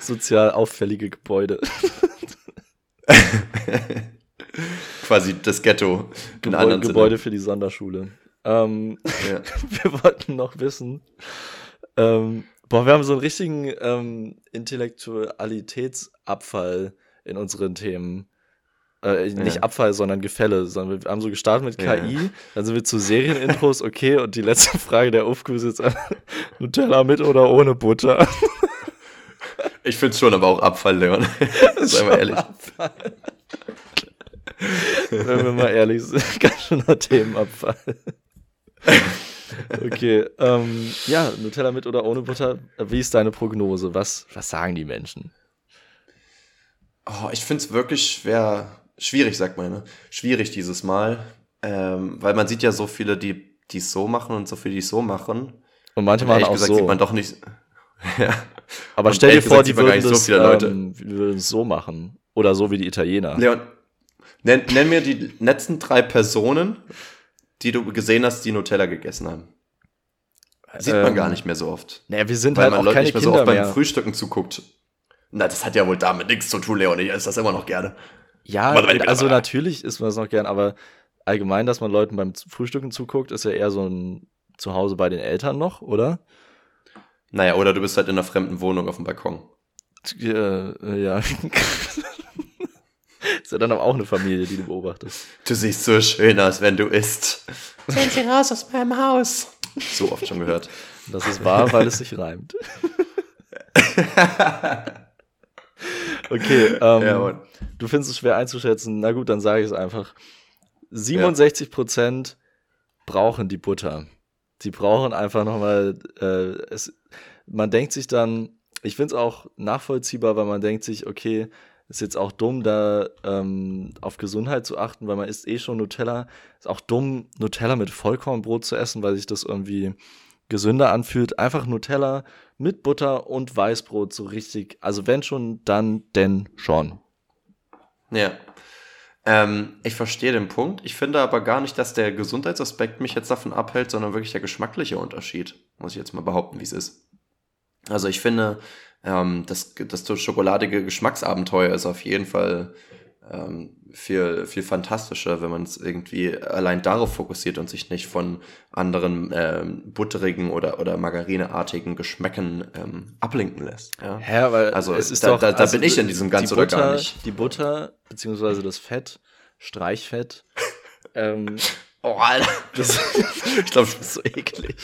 Sozial auffällige Gebäude. Quasi das Ghetto. in Gebäude, Gebäude für die Sonderschule. Ähm, Sinne. wir wollten noch wissen, ähm, boah, wir haben so einen richtigen ähm, Intellektualitätsabfall in unseren Themen. Äh, nicht Ja. Abfall, sondern Gefälle, sondern wir haben so gestartet mit Ja. KI, dann sind wir zu Serienintros, okay, und die letzte Frage der Aufku ist jetzt Nutella mit oder ohne Butter? Ja. Ich find's schon, aber auch Abfall, Leon. Sei mal ehrlich. Abfall. Wenn wir mal ehrlich sind, ganz schöner Themenabfall. Okay, ähm, ja, Nutella mit oder ohne Butter. Wie ist deine Prognose? Was, was sagen die Menschen? Oh, ich find's wirklich schwer, schwierig, sagt man, ne? Schwierig dieses Mal. Ähm, weil man sieht ja so viele, die es so machen und so viele, die es so machen. Und manche machen auch gesagt so. sieht man doch nicht. ja. Aber und stell dir vor, die würden das, so viele Leute. ähm, würden es so machen. Oder so wie die Italiener. Leon, nenn, nenn mir die letzten drei Personen, die du gesehen hast, die Nutella gegessen haben. Sieht man Ähm, gar nicht mehr so oft. Naja, wir sind Weil halt man auch Leute keine nicht mehr so Kinder oft beim mehr. Frühstücken zuguckt. Na, das hat ja wohl damit nichts zu tun, Leon. Ich esse das immer noch gerne. Ja, also natürlich isst man das noch gern, aber allgemein, dass man Leuten beim Frühstücken zuguckt, ist ja eher so ein Zuhause bei den Eltern noch, oder? Naja, oder du bist halt in einer fremden Wohnung auf dem Balkon. Äh, äh, ja. ist ja dann aber auch eine Familie, die du beobachtest. Du siehst so schön aus, wenn du isst. Sind Sie raus aus meinem Haus? So oft schon gehört. Das ist wahr, weil es sich reimt. Okay, ähm, Ja, du findest es schwer einzuschätzen. Na gut, dann sage ich es einfach. 67% brauchen die Butter. Die brauchen einfach nochmal, äh, es, man denkt sich dann, ich finde es auch nachvollziehbar, weil man denkt sich, okay, ist jetzt auch dumm, da ähm, auf Gesundheit zu achten, weil man isst eh schon Nutella. Ist auch dumm, Nutella mit Vollkornbrot zu essen, weil sich das irgendwie gesünder anfühlt. Einfach Nutella mit Butter und Weißbrot so richtig. Also wenn schon, dann denn schon. Ja. Ähm, ich verstehe den Punkt. Ich finde aber gar nicht, dass der Gesundheitsaspekt mich jetzt davon abhält, sondern wirklich der geschmackliche Unterschied. Muss ich jetzt mal behaupten, wie es ist. Also ich finde, ähm, das, das schokoladige Geschmacksabenteuer ist auf jeden Fall ähm, viel, viel fantastischer, wenn man es irgendwie allein darauf fokussiert und sich nicht von anderen ähm, butterigen oder, oder margarineartigen Geschmäcken ähm, ablenken lässt. Ja? Ja, weil Also es ist da, doch, da, da also bin ich in diesem ganz die oder Butter, gar nicht. Die Butter, beziehungsweise das Fett, Streichfett, ähm, Oh, Alter. das, Ich glaube, ist so eklig.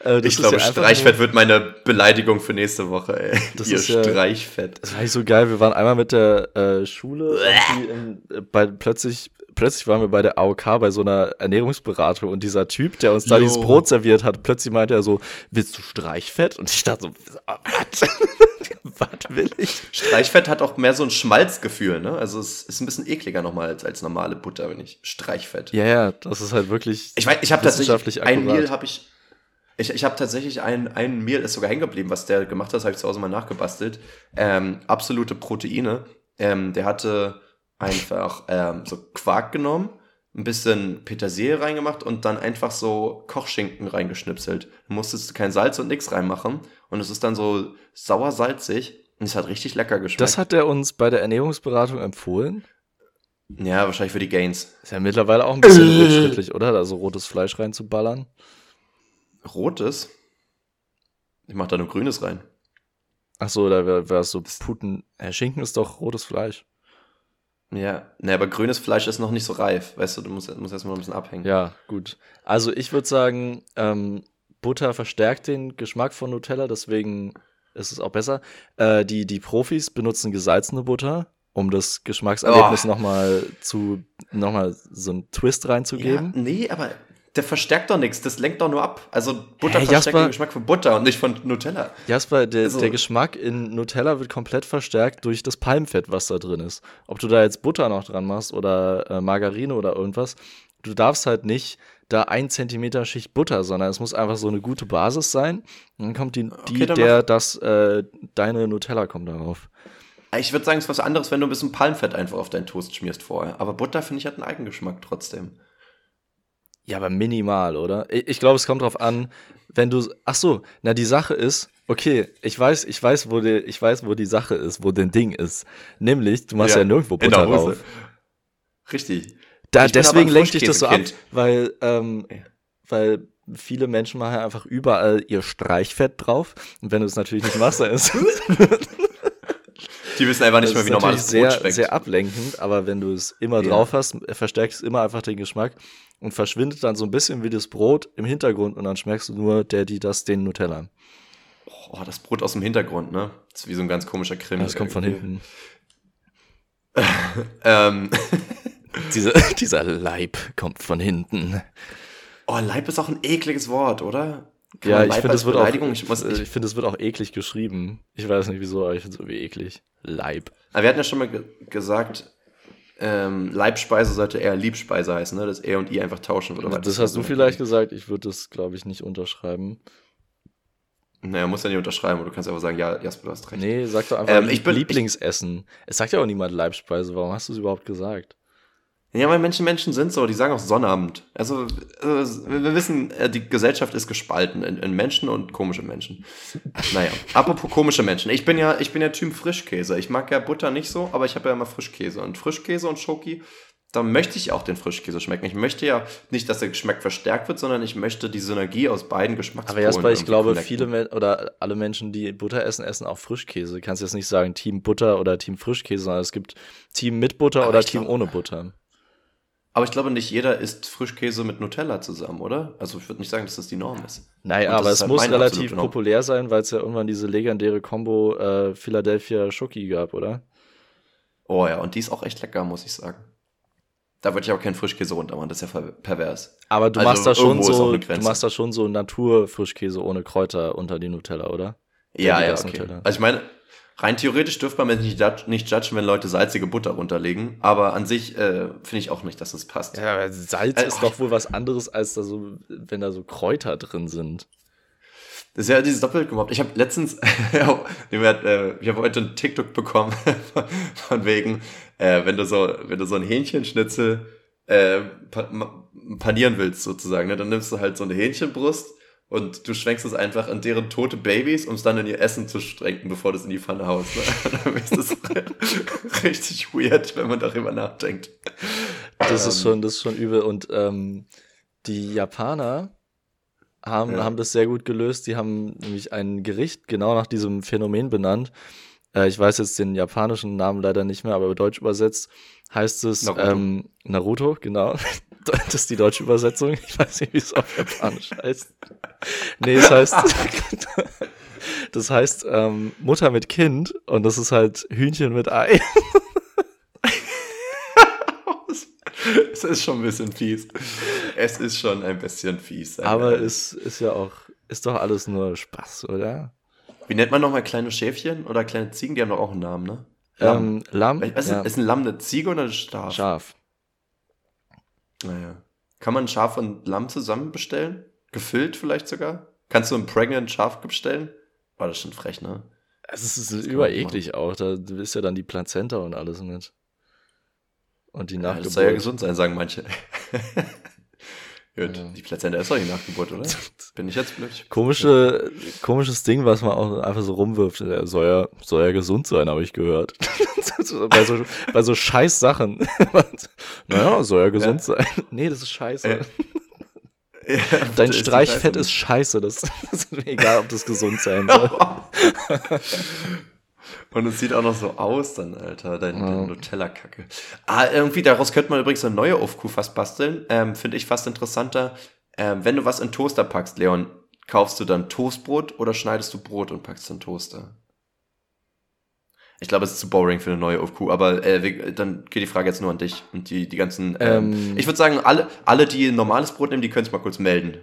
Äh, das ich glaube ja Streichfett wird meine Beleidigung für nächste Woche, ey. Das Ihr ist ja- Streichfett. Das war so geil. Wir waren einmal mit der äh, Schule in, äh, bei, plötzlich, plötzlich waren wir bei der AOK bei so einer Ernährungsberatung und dieser Typ, der uns da Jo. dieses Brot serviert hat, plötzlich meinte er so, willst du Streichfett? Und ich dachte so, was? was will ich? Streichfett hat auch mehr so ein Schmalzgefühl, ne? Also es ist ein bisschen ekliger nochmal als, als normale Butter, wenn ich Streichfett. Ja, ja, das ist halt wirklich Ich weiß, ich habe wissenschaftlich tatsächlich ein. Meal habe ich ich, ich habe tatsächlich ein, ein Meal ist sogar hängen geblieben, was der gemacht hat, das habe ich zu Hause mal nachgebastelt. Ähm, absolute Proteine. Ähm, der hatte einfach ähm, so Quark genommen, ein bisschen Petersilie reingemacht und dann einfach so Kochschinken reingeschnipselt. Du musstest kein Salz und nichts reinmachen und es ist dann so sauer salzig und es hat richtig lecker geschmeckt. Das hat er uns bei der Ernährungsberatung empfohlen. ja, wahrscheinlich für die Gains. Ist ja mittlerweile auch ein bisschen rückschrittlich, oder? Da so rotes Fleisch reinzuballern. Rotes? Ich mach da nur Grünes rein. Ach so, da wäre wär so Puten. Äh, Schinken ist doch rotes Fleisch. Ja, ne, aber grünes Fleisch ist noch nicht so reif. Weißt du, du musst, musst erstmal ein bisschen abhängen. Ja, gut. Also ich würde sagen, ähm, Butter verstärkt den Geschmack von Nutella, deswegen ist es auch besser. Äh, die, die Profis benutzen gesalzene Butter, um das Geschmackserlebnis Oh. nochmal zu, nochmal so einen Twist Ja, reinzugeben. nee, aber der verstärkt doch nichts. Das lenkt doch nur ab. Also Butter Hä, verstärkt Jasper? den Geschmack von Butter und nicht von Nutella. Jasper, der, Also- der Geschmack in Nutella wird komplett verstärkt durch das Palmfett, was da drin ist. Ob du da jetzt Butter noch dran machst oder äh, Margarine oder irgendwas, du darfst halt nicht da ein Zentimeter Schicht Butter, sondern es muss einfach so eine gute Basis sein. Und dann kommt die, die Okay, der, das, äh, deine Nutella kommt darauf. Ich würde sagen, es ist was anderes, wenn du ein bisschen Palmfett einfach auf deinen Toast schmierst vorher. Aber Butter, finde ich, hat einen Eigengeschmack trotzdem. Ja, aber minimal, oder? Ich, ich glaube, es kommt drauf an, wenn du. Ach so, na die Sache ist, okay, ich weiß, ich weiß, wo die, ich weiß, wo die Sache ist, wo dein Ding ist. Nämlich, du machst ja, nirgendwo in der Butter drauf. Richtig. Da, Ich deswegen lenkt dich das so ab, Frischkäsekind. weil, ähm, Ja. weil viele Menschen machen ja einfach überall ihr Streichfett drauf. Und wenn du es natürlich nicht machst, dann ist Die wissen einfach nicht mehr, wie normales natürlich Brot sehr, schmeckt. sehr ablenkend, aber wenn du es immer Ja. drauf hast, verstärkst immer einfach den Geschmack und verschwindet dann so ein bisschen wie das Brot im Hintergrund und dann schmeckst du nur der, die das, den Nutella. oh, das Brot aus dem Hintergrund, ne? Das ist wie so ein ganz komischer Krimi. Das kommt von irgendwie. hinten. Ähm, Diese, dieser Leib kommt von hinten. oh, Leib ist auch ein ekliges Wort, oder? Kann Ja, man ich finde, es wird auch? Ich muss, ich ich, finde, es wird auch eklig geschrieben. Ich weiß nicht wieso, aber ich finde es irgendwie eklig. Leib. aber wir hatten ja schon mal ge gesagt, ähm, Leibspeise sollte eher Liebspeise heißen, ne? Das E und I einfach tauschen würde. Das hast du vielleicht gesagt, ich würde das, glaube ich, nicht unterschreiben. Naja, muss ja nicht unterschreiben, aber du kannst einfach sagen, ja, Jasper, du hast recht. Nee, sag doch einfach Ähm, ich bin- Lieblingsessen. Es sagt ja auch niemand Leibspeise, warum hast du es überhaupt gesagt? Ja, weil Menschen Menschen sind so, die sagen auch Sonnabend. Also, äh, wir wissen, äh, die Gesellschaft ist gespalten in, in Menschen und komische Menschen. Naja, apropos komische Menschen. Ich bin ja, ich bin ja Typ Frischkäse. Ich mag ja Butter nicht so, aber ich habe ja immer Frischkäse. Und Frischkäse und Schoki, da möchte ich auch den Frischkäse schmecken. Ich möchte ja nicht, dass der Geschmack verstärkt wird, sondern ich möchte die Synergie aus beiden Geschmackspolen. Aber Jasper, ich glaube, connecten. viele Men oder alle Menschen, die Butter essen, essen auch Frischkäse. Du kannst jetzt nicht sagen Team Butter oder Team Frischkäse, sondern es gibt Team mit Butter Aber oder Team glaub- ohne Butter. Aber ich glaube, nicht jeder isst Frischkäse mit Nutella zusammen, oder? Also ich würde nicht sagen, dass das die Norm ist. Naja, aber es halt muss relativ populär sein, weil es ja irgendwann diese legendäre Combo äh, Philadelphia Schoki gab, oder? Oh ja, und die ist auch echt lecker, muss ich sagen. Da würde ich auch keinen Frischkäse runter machen, das ist ja pervers. Aber du also machst da schon so, du machst da schon so Naturfrischkäse ohne Kräuter unter die Nutella, oder? Ja, ja, okay. Nutella. Also ich meine, rein theoretisch dürfte man nicht, nicht judgen, wenn Leute salzige Butter runterlegen, aber an sich äh, finde ich auch nicht, dass das passt. Ja, Salz äh, ist doch wohl was anderes, als da so, wenn da so Kräuter drin sind. Das ist ja dieses Doppelt gemobbt. Ich habe letztens, äh, ich habe heute einen TikTok bekommen von wegen, äh, wenn du so, wenn du so ein Hähnchenschnitzel äh, panieren willst sozusagen, ne, dann nimmst du halt so eine Hähnchenbrust und du schwenkst es einfach an deren tote Babys, um es dann in ihr Essen zu strengen, bevor du es in die Pfanne haust. Ne? dann ist das richtig weird, wenn man darüber nachdenkt. Das ist ähm. schon, das ist schon übel. Und ähm, die Japaner haben, ja. haben das sehr gut gelöst. Die haben nämlich ein Gericht genau nach diesem Phänomen benannt. Äh, ich weiß jetzt den japanischen Namen leider nicht mehr, aber deutsch übersetzt heißt es Naruto, ähm, Naruto genau. Das ist die deutsche Übersetzung. Ich weiß nicht, wie es auf Japanisch heißt. Nee, es heißt, das heißt ähm, Mutter mit Kind und das ist halt Hühnchen mit Ei. es ist schon ein bisschen fies. Es ist schon ein bisschen fies. Aber es ist ja auch, ist doch alles nur Spaß, oder? Wie nennt man nochmal kleine Schäfchen oder kleine Ziegen? Die haben doch auch einen Namen, ne? Lamm. Ähm, Lamm ist, ja. ist ein Lamm eine Ziege oder ein Schaf? Schaf. Naja. Kann man Schaf und Lamm zusammen bestellen? Gefüllt vielleicht sogar? Kannst du ein Pregnant Schaf bestellen? War oh, das schon frech, ne? Es ist, ist übereklig auch. Da ist ja dann die Plazenta und alles mit. Und die Nachgeburt. Ja, das soll ja gesund sein, sagen manche. Gut, ja. die Plazenta ist doch die Nachgeburt, oder? Bin ich jetzt blöd? Komische, komisches Ding, was man auch einfach so rumwirft. Der soll ja, soll ja gesund sein, habe ich gehört. bei, so, bei so scheiß Sachen. naja, soll ja gesund ja. sein. Nee, das ist scheiße. Äh. Ja, Dein Streichfett ist scheiße. Das, das ist mir egal, ob das gesund sein soll. Und es sieht auch noch so aus dann, Alter, deine, ja. Nutella-Kacke. Ah, irgendwie, daraus könnte man übrigens eine neue Ofkuh fast basteln. Ähm, Finde ich fast interessanter. Ähm, wenn du was in Toaster packst, Leon, kaufst du dann Toastbrot oder schneidest du Brot und packst in Toaster? Ich glaube, es ist zu boring für eine neue Ofkuh, aber äh, dann geht die Frage jetzt nur an dich und die, die ganzen. Ähm, ähm, ich würde sagen, alle, alle, die normales Brot nehmen, die können es mal kurz melden.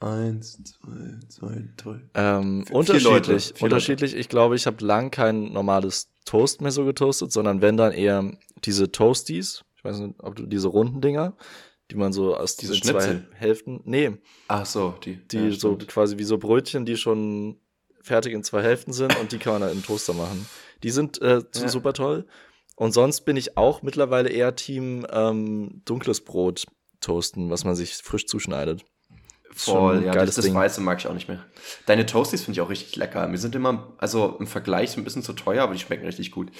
Eins, zwei, zwei, drei. Ähm, unterschiedlich. Leute, unterschiedlich. Leute. Ich glaube, ich habe lang kein normales Toast mehr so getoastet, sondern wenn dann eher diese Toasties. Ich weiß nicht, ob du diese runden Dinger, die man so aus diesen diese zwei Hälften. Nee. Ach so, die. Die ja, so quasi wie so Brötchen, die schon fertig in zwei Hälften sind und die kann man dann in Toaster machen. Die sind äh, ja. super toll. Und sonst bin ich auch mittlerweile eher Team ähm, dunkles Brot toasten, was man sich frisch zuschneidet. Voll, ja, das, das Weiße mag ich auch nicht mehr. Deine Toasties finde ich auch richtig lecker. Wir sind immer, also im Vergleich ein bisschen zu teuer, aber die schmecken richtig gut.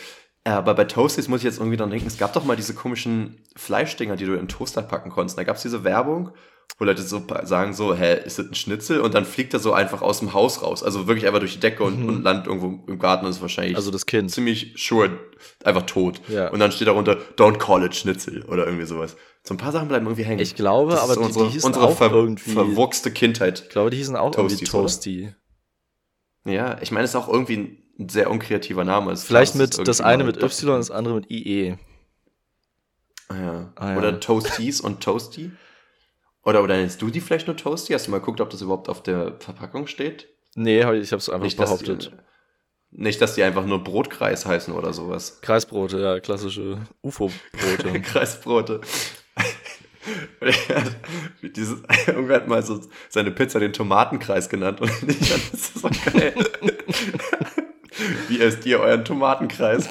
Äh, aber bei Toasties muss ich jetzt irgendwie dann denken, es gab doch mal diese komischen Fleischdinger, die du in den Toaster packen konntest. Da gab es diese Werbung, wo Leute so sagen so, hä, ist das ein Schnitzel? Und dann fliegt er so einfach aus dem Haus raus. Also wirklich einfach durch die Decke und, mhm. und landet irgendwo im Garten und ist wahrscheinlich also das kind. ziemlich sure einfach tot. Ja. Und dann steht darunter, don't call it Schnitzel oder irgendwie sowas. So ein paar Sachen bleiben irgendwie hängen. Ich glaube, das aber die, unsere, die hießen unsere auch ver irgendwie verwuchste Kindheit. Ich glaube, die hießen auch Toasties, irgendwie Toasty. Ja, ich meine, es ist auch irgendwie ein sehr unkreativer Name. Es Vielleicht klar, mit das eine mit Y und das andere mit IE. Ah, ja. Ah, ja. Oder Toasties und Toasty. Oder, oder nennst du die vielleicht nur Toasty? Hast du mal geguckt, ob das überhaupt auf der Verpackung steht? Nee, ich habe es einfach nicht, behauptet. Dass die, nicht, dass die einfach nur Brotkreis heißen oder sowas. Kreisbrote, ja, klassische UFO-Brote. Kreisbrote. Dieses, irgendwer hat mal so seine Pizza den Tomatenkreis genannt und ich fand das ist so geil. Wie esst ihr euren Tomatenkreis?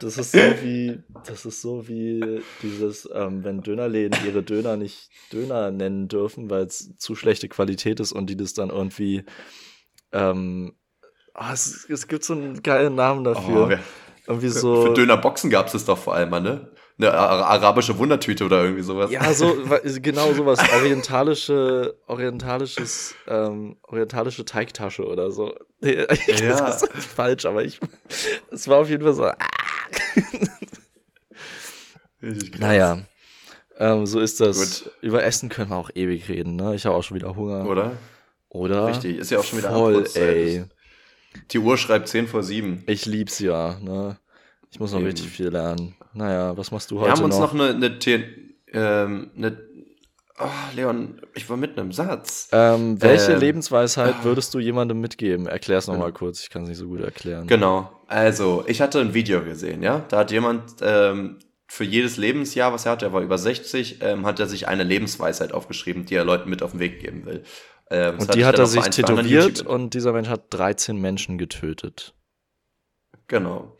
Das ist so wie, das ist so wie dieses, ähm, wenn Dönerläden ihre Döner nicht Döner nennen dürfen, weil es zu schlechte Qualität ist und die das dann irgendwie, ähm, oh, es, es, gibt so einen geilen Namen dafür. Oh, wer, irgendwie so. Für Dönerboxen gab es das doch vor allem mal, ne? Eine arabische Wundertüte oder irgendwie sowas. Ja, so, genau sowas. Orientalische, orientalisches, ähm, orientalische Teigtasche oder so. Ich ja. Das ist falsch, aber ich, es war auf jeden Fall so. Ah. naja, ähm, so ist das. Gut. Über Essen können wir auch ewig reden, ne? Ich habe auch schon wieder Hunger. Oder? Oder? Richtig, ist ja auch schon wieder Voll, ey. Die Uhr schreibt 10 vor 7. Ich lieb's ja, ne? Ich muss noch Eben. richtig viel lernen. Naja, was machst du heute Wir haben uns noch? noch eine, eine, The- ähm, eine oh, Leon, ich war mitten im Satz. ähm, welche Ähm, Lebensweisheit würdest du jemandem mitgeben? Erklär's noch Genau. mal kurz, ich kann es nicht so gut erklären. Genau. Also, ich hatte ein Video gesehen, ja. Da hat jemand ähm, für jedes Lebensjahr, was er hat, er war über 60, ähm, hat er sich eine Lebensweisheit aufgeschrieben, die er Leuten mit auf den Weg geben will. Ähm, Und die hat er sich tätowiert und dieser Mensch hat 13 Menschen getötet. Genau.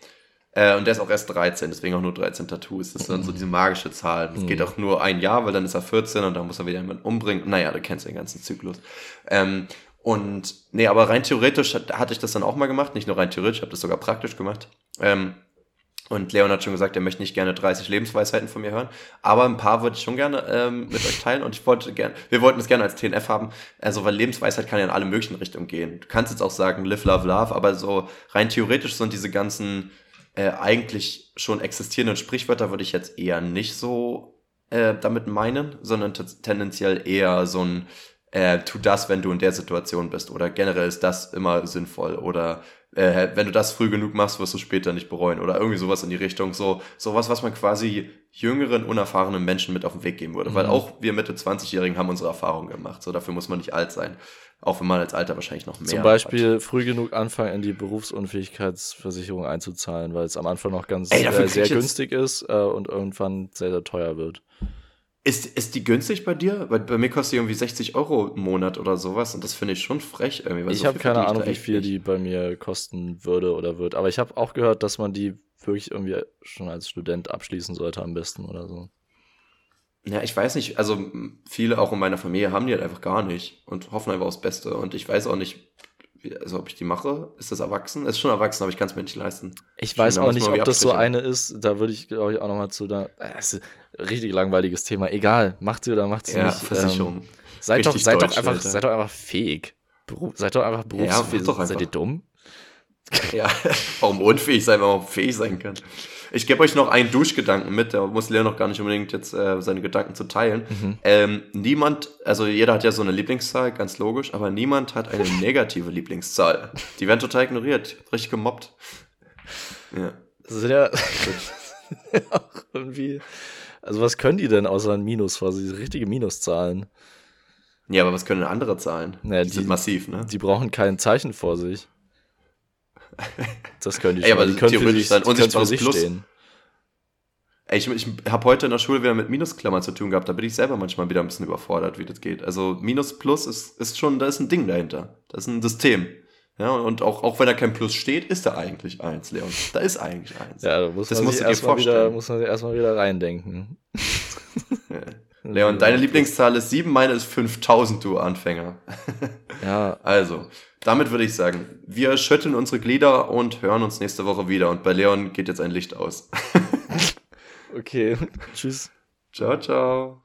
Äh, und der ist auch erst 13, deswegen auch nur 13 Tattoos. Das ist dann so diese magische Zahl. Das Mhm. geht auch nur ein Jahr, weil dann ist er 14 und dann muss er wieder jemanden umbringen. Naja, du kennst den ganzen Zyklus. Ähm, und nee, aber rein theoretisch hat, hatte ich das dann auch mal gemacht. Nicht nur rein theoretisch, ich habe das sogar praktisch gemacht. Ähm, und Leon hat schon gesagt, er möchte nicht gerne 30 Lebensweisheiten von mir hören, aber ein paar würde ich schon gerne ähm, mit euch teilen und ich wollte gerne, wir wollten es gerne als TNF haben, also weil Lebensweisheit kann ja in alle möglichen Richtungen gehen. Du kannst jetzt auch sagen, live, love, love, aber so rein theoretisch sind diese ganzen äh, eigentlich schon existierenden Sprichwörter würde ich jetzt eher nicht so äh, damit meinen, sondern tendenziell eher so ein äh, tu das, wenn du in der Situation bist oder generell ist das immer sinnvoll oder äh, wenn du das früh genug machst, wirst du später nicht bereuen. Oder irgendwie sowas in die Richtung, so sowas, was man quasi jüngeren, unerfahrenen Menschen mit auf den Weg geben würde, weil Mhm. auch wir Mitte 20-Jährigen haben unsere Erfahrungen gemacht, so dafür muss man nicht alt sein, auch wenn man als Alter wahrscheinlich noch mehr Zum Beispiel früh genug anfangen, in die Berufsunfähigkeitsversicherung einzuzahlen, weil es am Anfang noch ganz Ey, äh, sehr günstig ist äh, und irgendwann sehr, sehr teuer wird. Ist, ist die günstig bei dir? Weil bei mir kostet die irgendwie 60 Euro im Monat oder sowas und das finde ich schon frech irgendwie. Ich so habe keine Ahnung, wie viel die bei mir kosten würde oder wird. Aber ich habe auch gehört, dass man die wirklich irgendwie schon als Student abschließen sollte am besten oder so. Ja, ich weiß nicht, also viele auch in meiner Familie haben die halt einfach gar nicht und hoffen einfach aufs Beste und ich weiß auch nicht, also ob ich die mache. Ist das erwachsen? Ist schon erwachsen, aber ich kann es mir nicht leisten. Ich weiß auch nicht, ob das so Abstriche. eine ist. Da würde ich, glaube ich, auch nochmal zu da. Äh, Das ist ein richtig langweiliges Thema. Egal, macht sie oder macht sie Ja, nicht. Versicherung. Ähm, seid, doch, seid, doch deutsch, einfach, Alter. seid doch einfach fähig. Beruf, seid doch einfach berufsfähig. mach doch seid ihr einfach. dumm? Ja, warum unfähig sein, wenn man fähig sein kann. Ich gebe euch noch einen Duschgedanken mit, da muss Leon noch gar nicht unbedingt jetzt äh, seine Gedanken zu teilen. Mhm. Ähm, niemand, also jeder hat ja so eine Lieblingszahl, ganz logisch, aber niemand hat eine negative Lieblingszahl. Die werden total ignoriert, richtig gemobbt. Ja. Das sind ja auch irgendwie. Also, was können die denn außer ein Minus quasi? Diese richtige Minuszahlen. Ja, aber was können andere Zahlen? Naja, die, die- sind massiv, ne? Die brauchen kein Zeichen vor sich. Das können die Ey, aber die können theoretisch sein unsichtbares sich Plus. stehen. Ey, ich, ich habe heute in der Schule wieder mit Minusklammern zu tun gehabt, da bin ich selber manchmal wieder ein bisschen überfordert, wie das geht. Also Minus Plus ist, ist schon, da ist ein Ding dahinter. Das ist ein System. Ja, und auch, auch wenn da kein Plus steht, ist da eigentlich eins, Leon. Da ist eigentlich eins. Ja, da muss Das man musst sich erstmal wieder, muss man sich erstmal wieder reindenken. Ja. Leon, deine Lieblingszahl ist 7, meine ist 5000, du Anfänger. Ja, Also, damit würde ich sagen, wir schütteln unsere Glieder und hören uns nächste Woche wieder. Und bei Leon geht jetzt ein Licht aus. okay. Tschüss. ciao, ciao.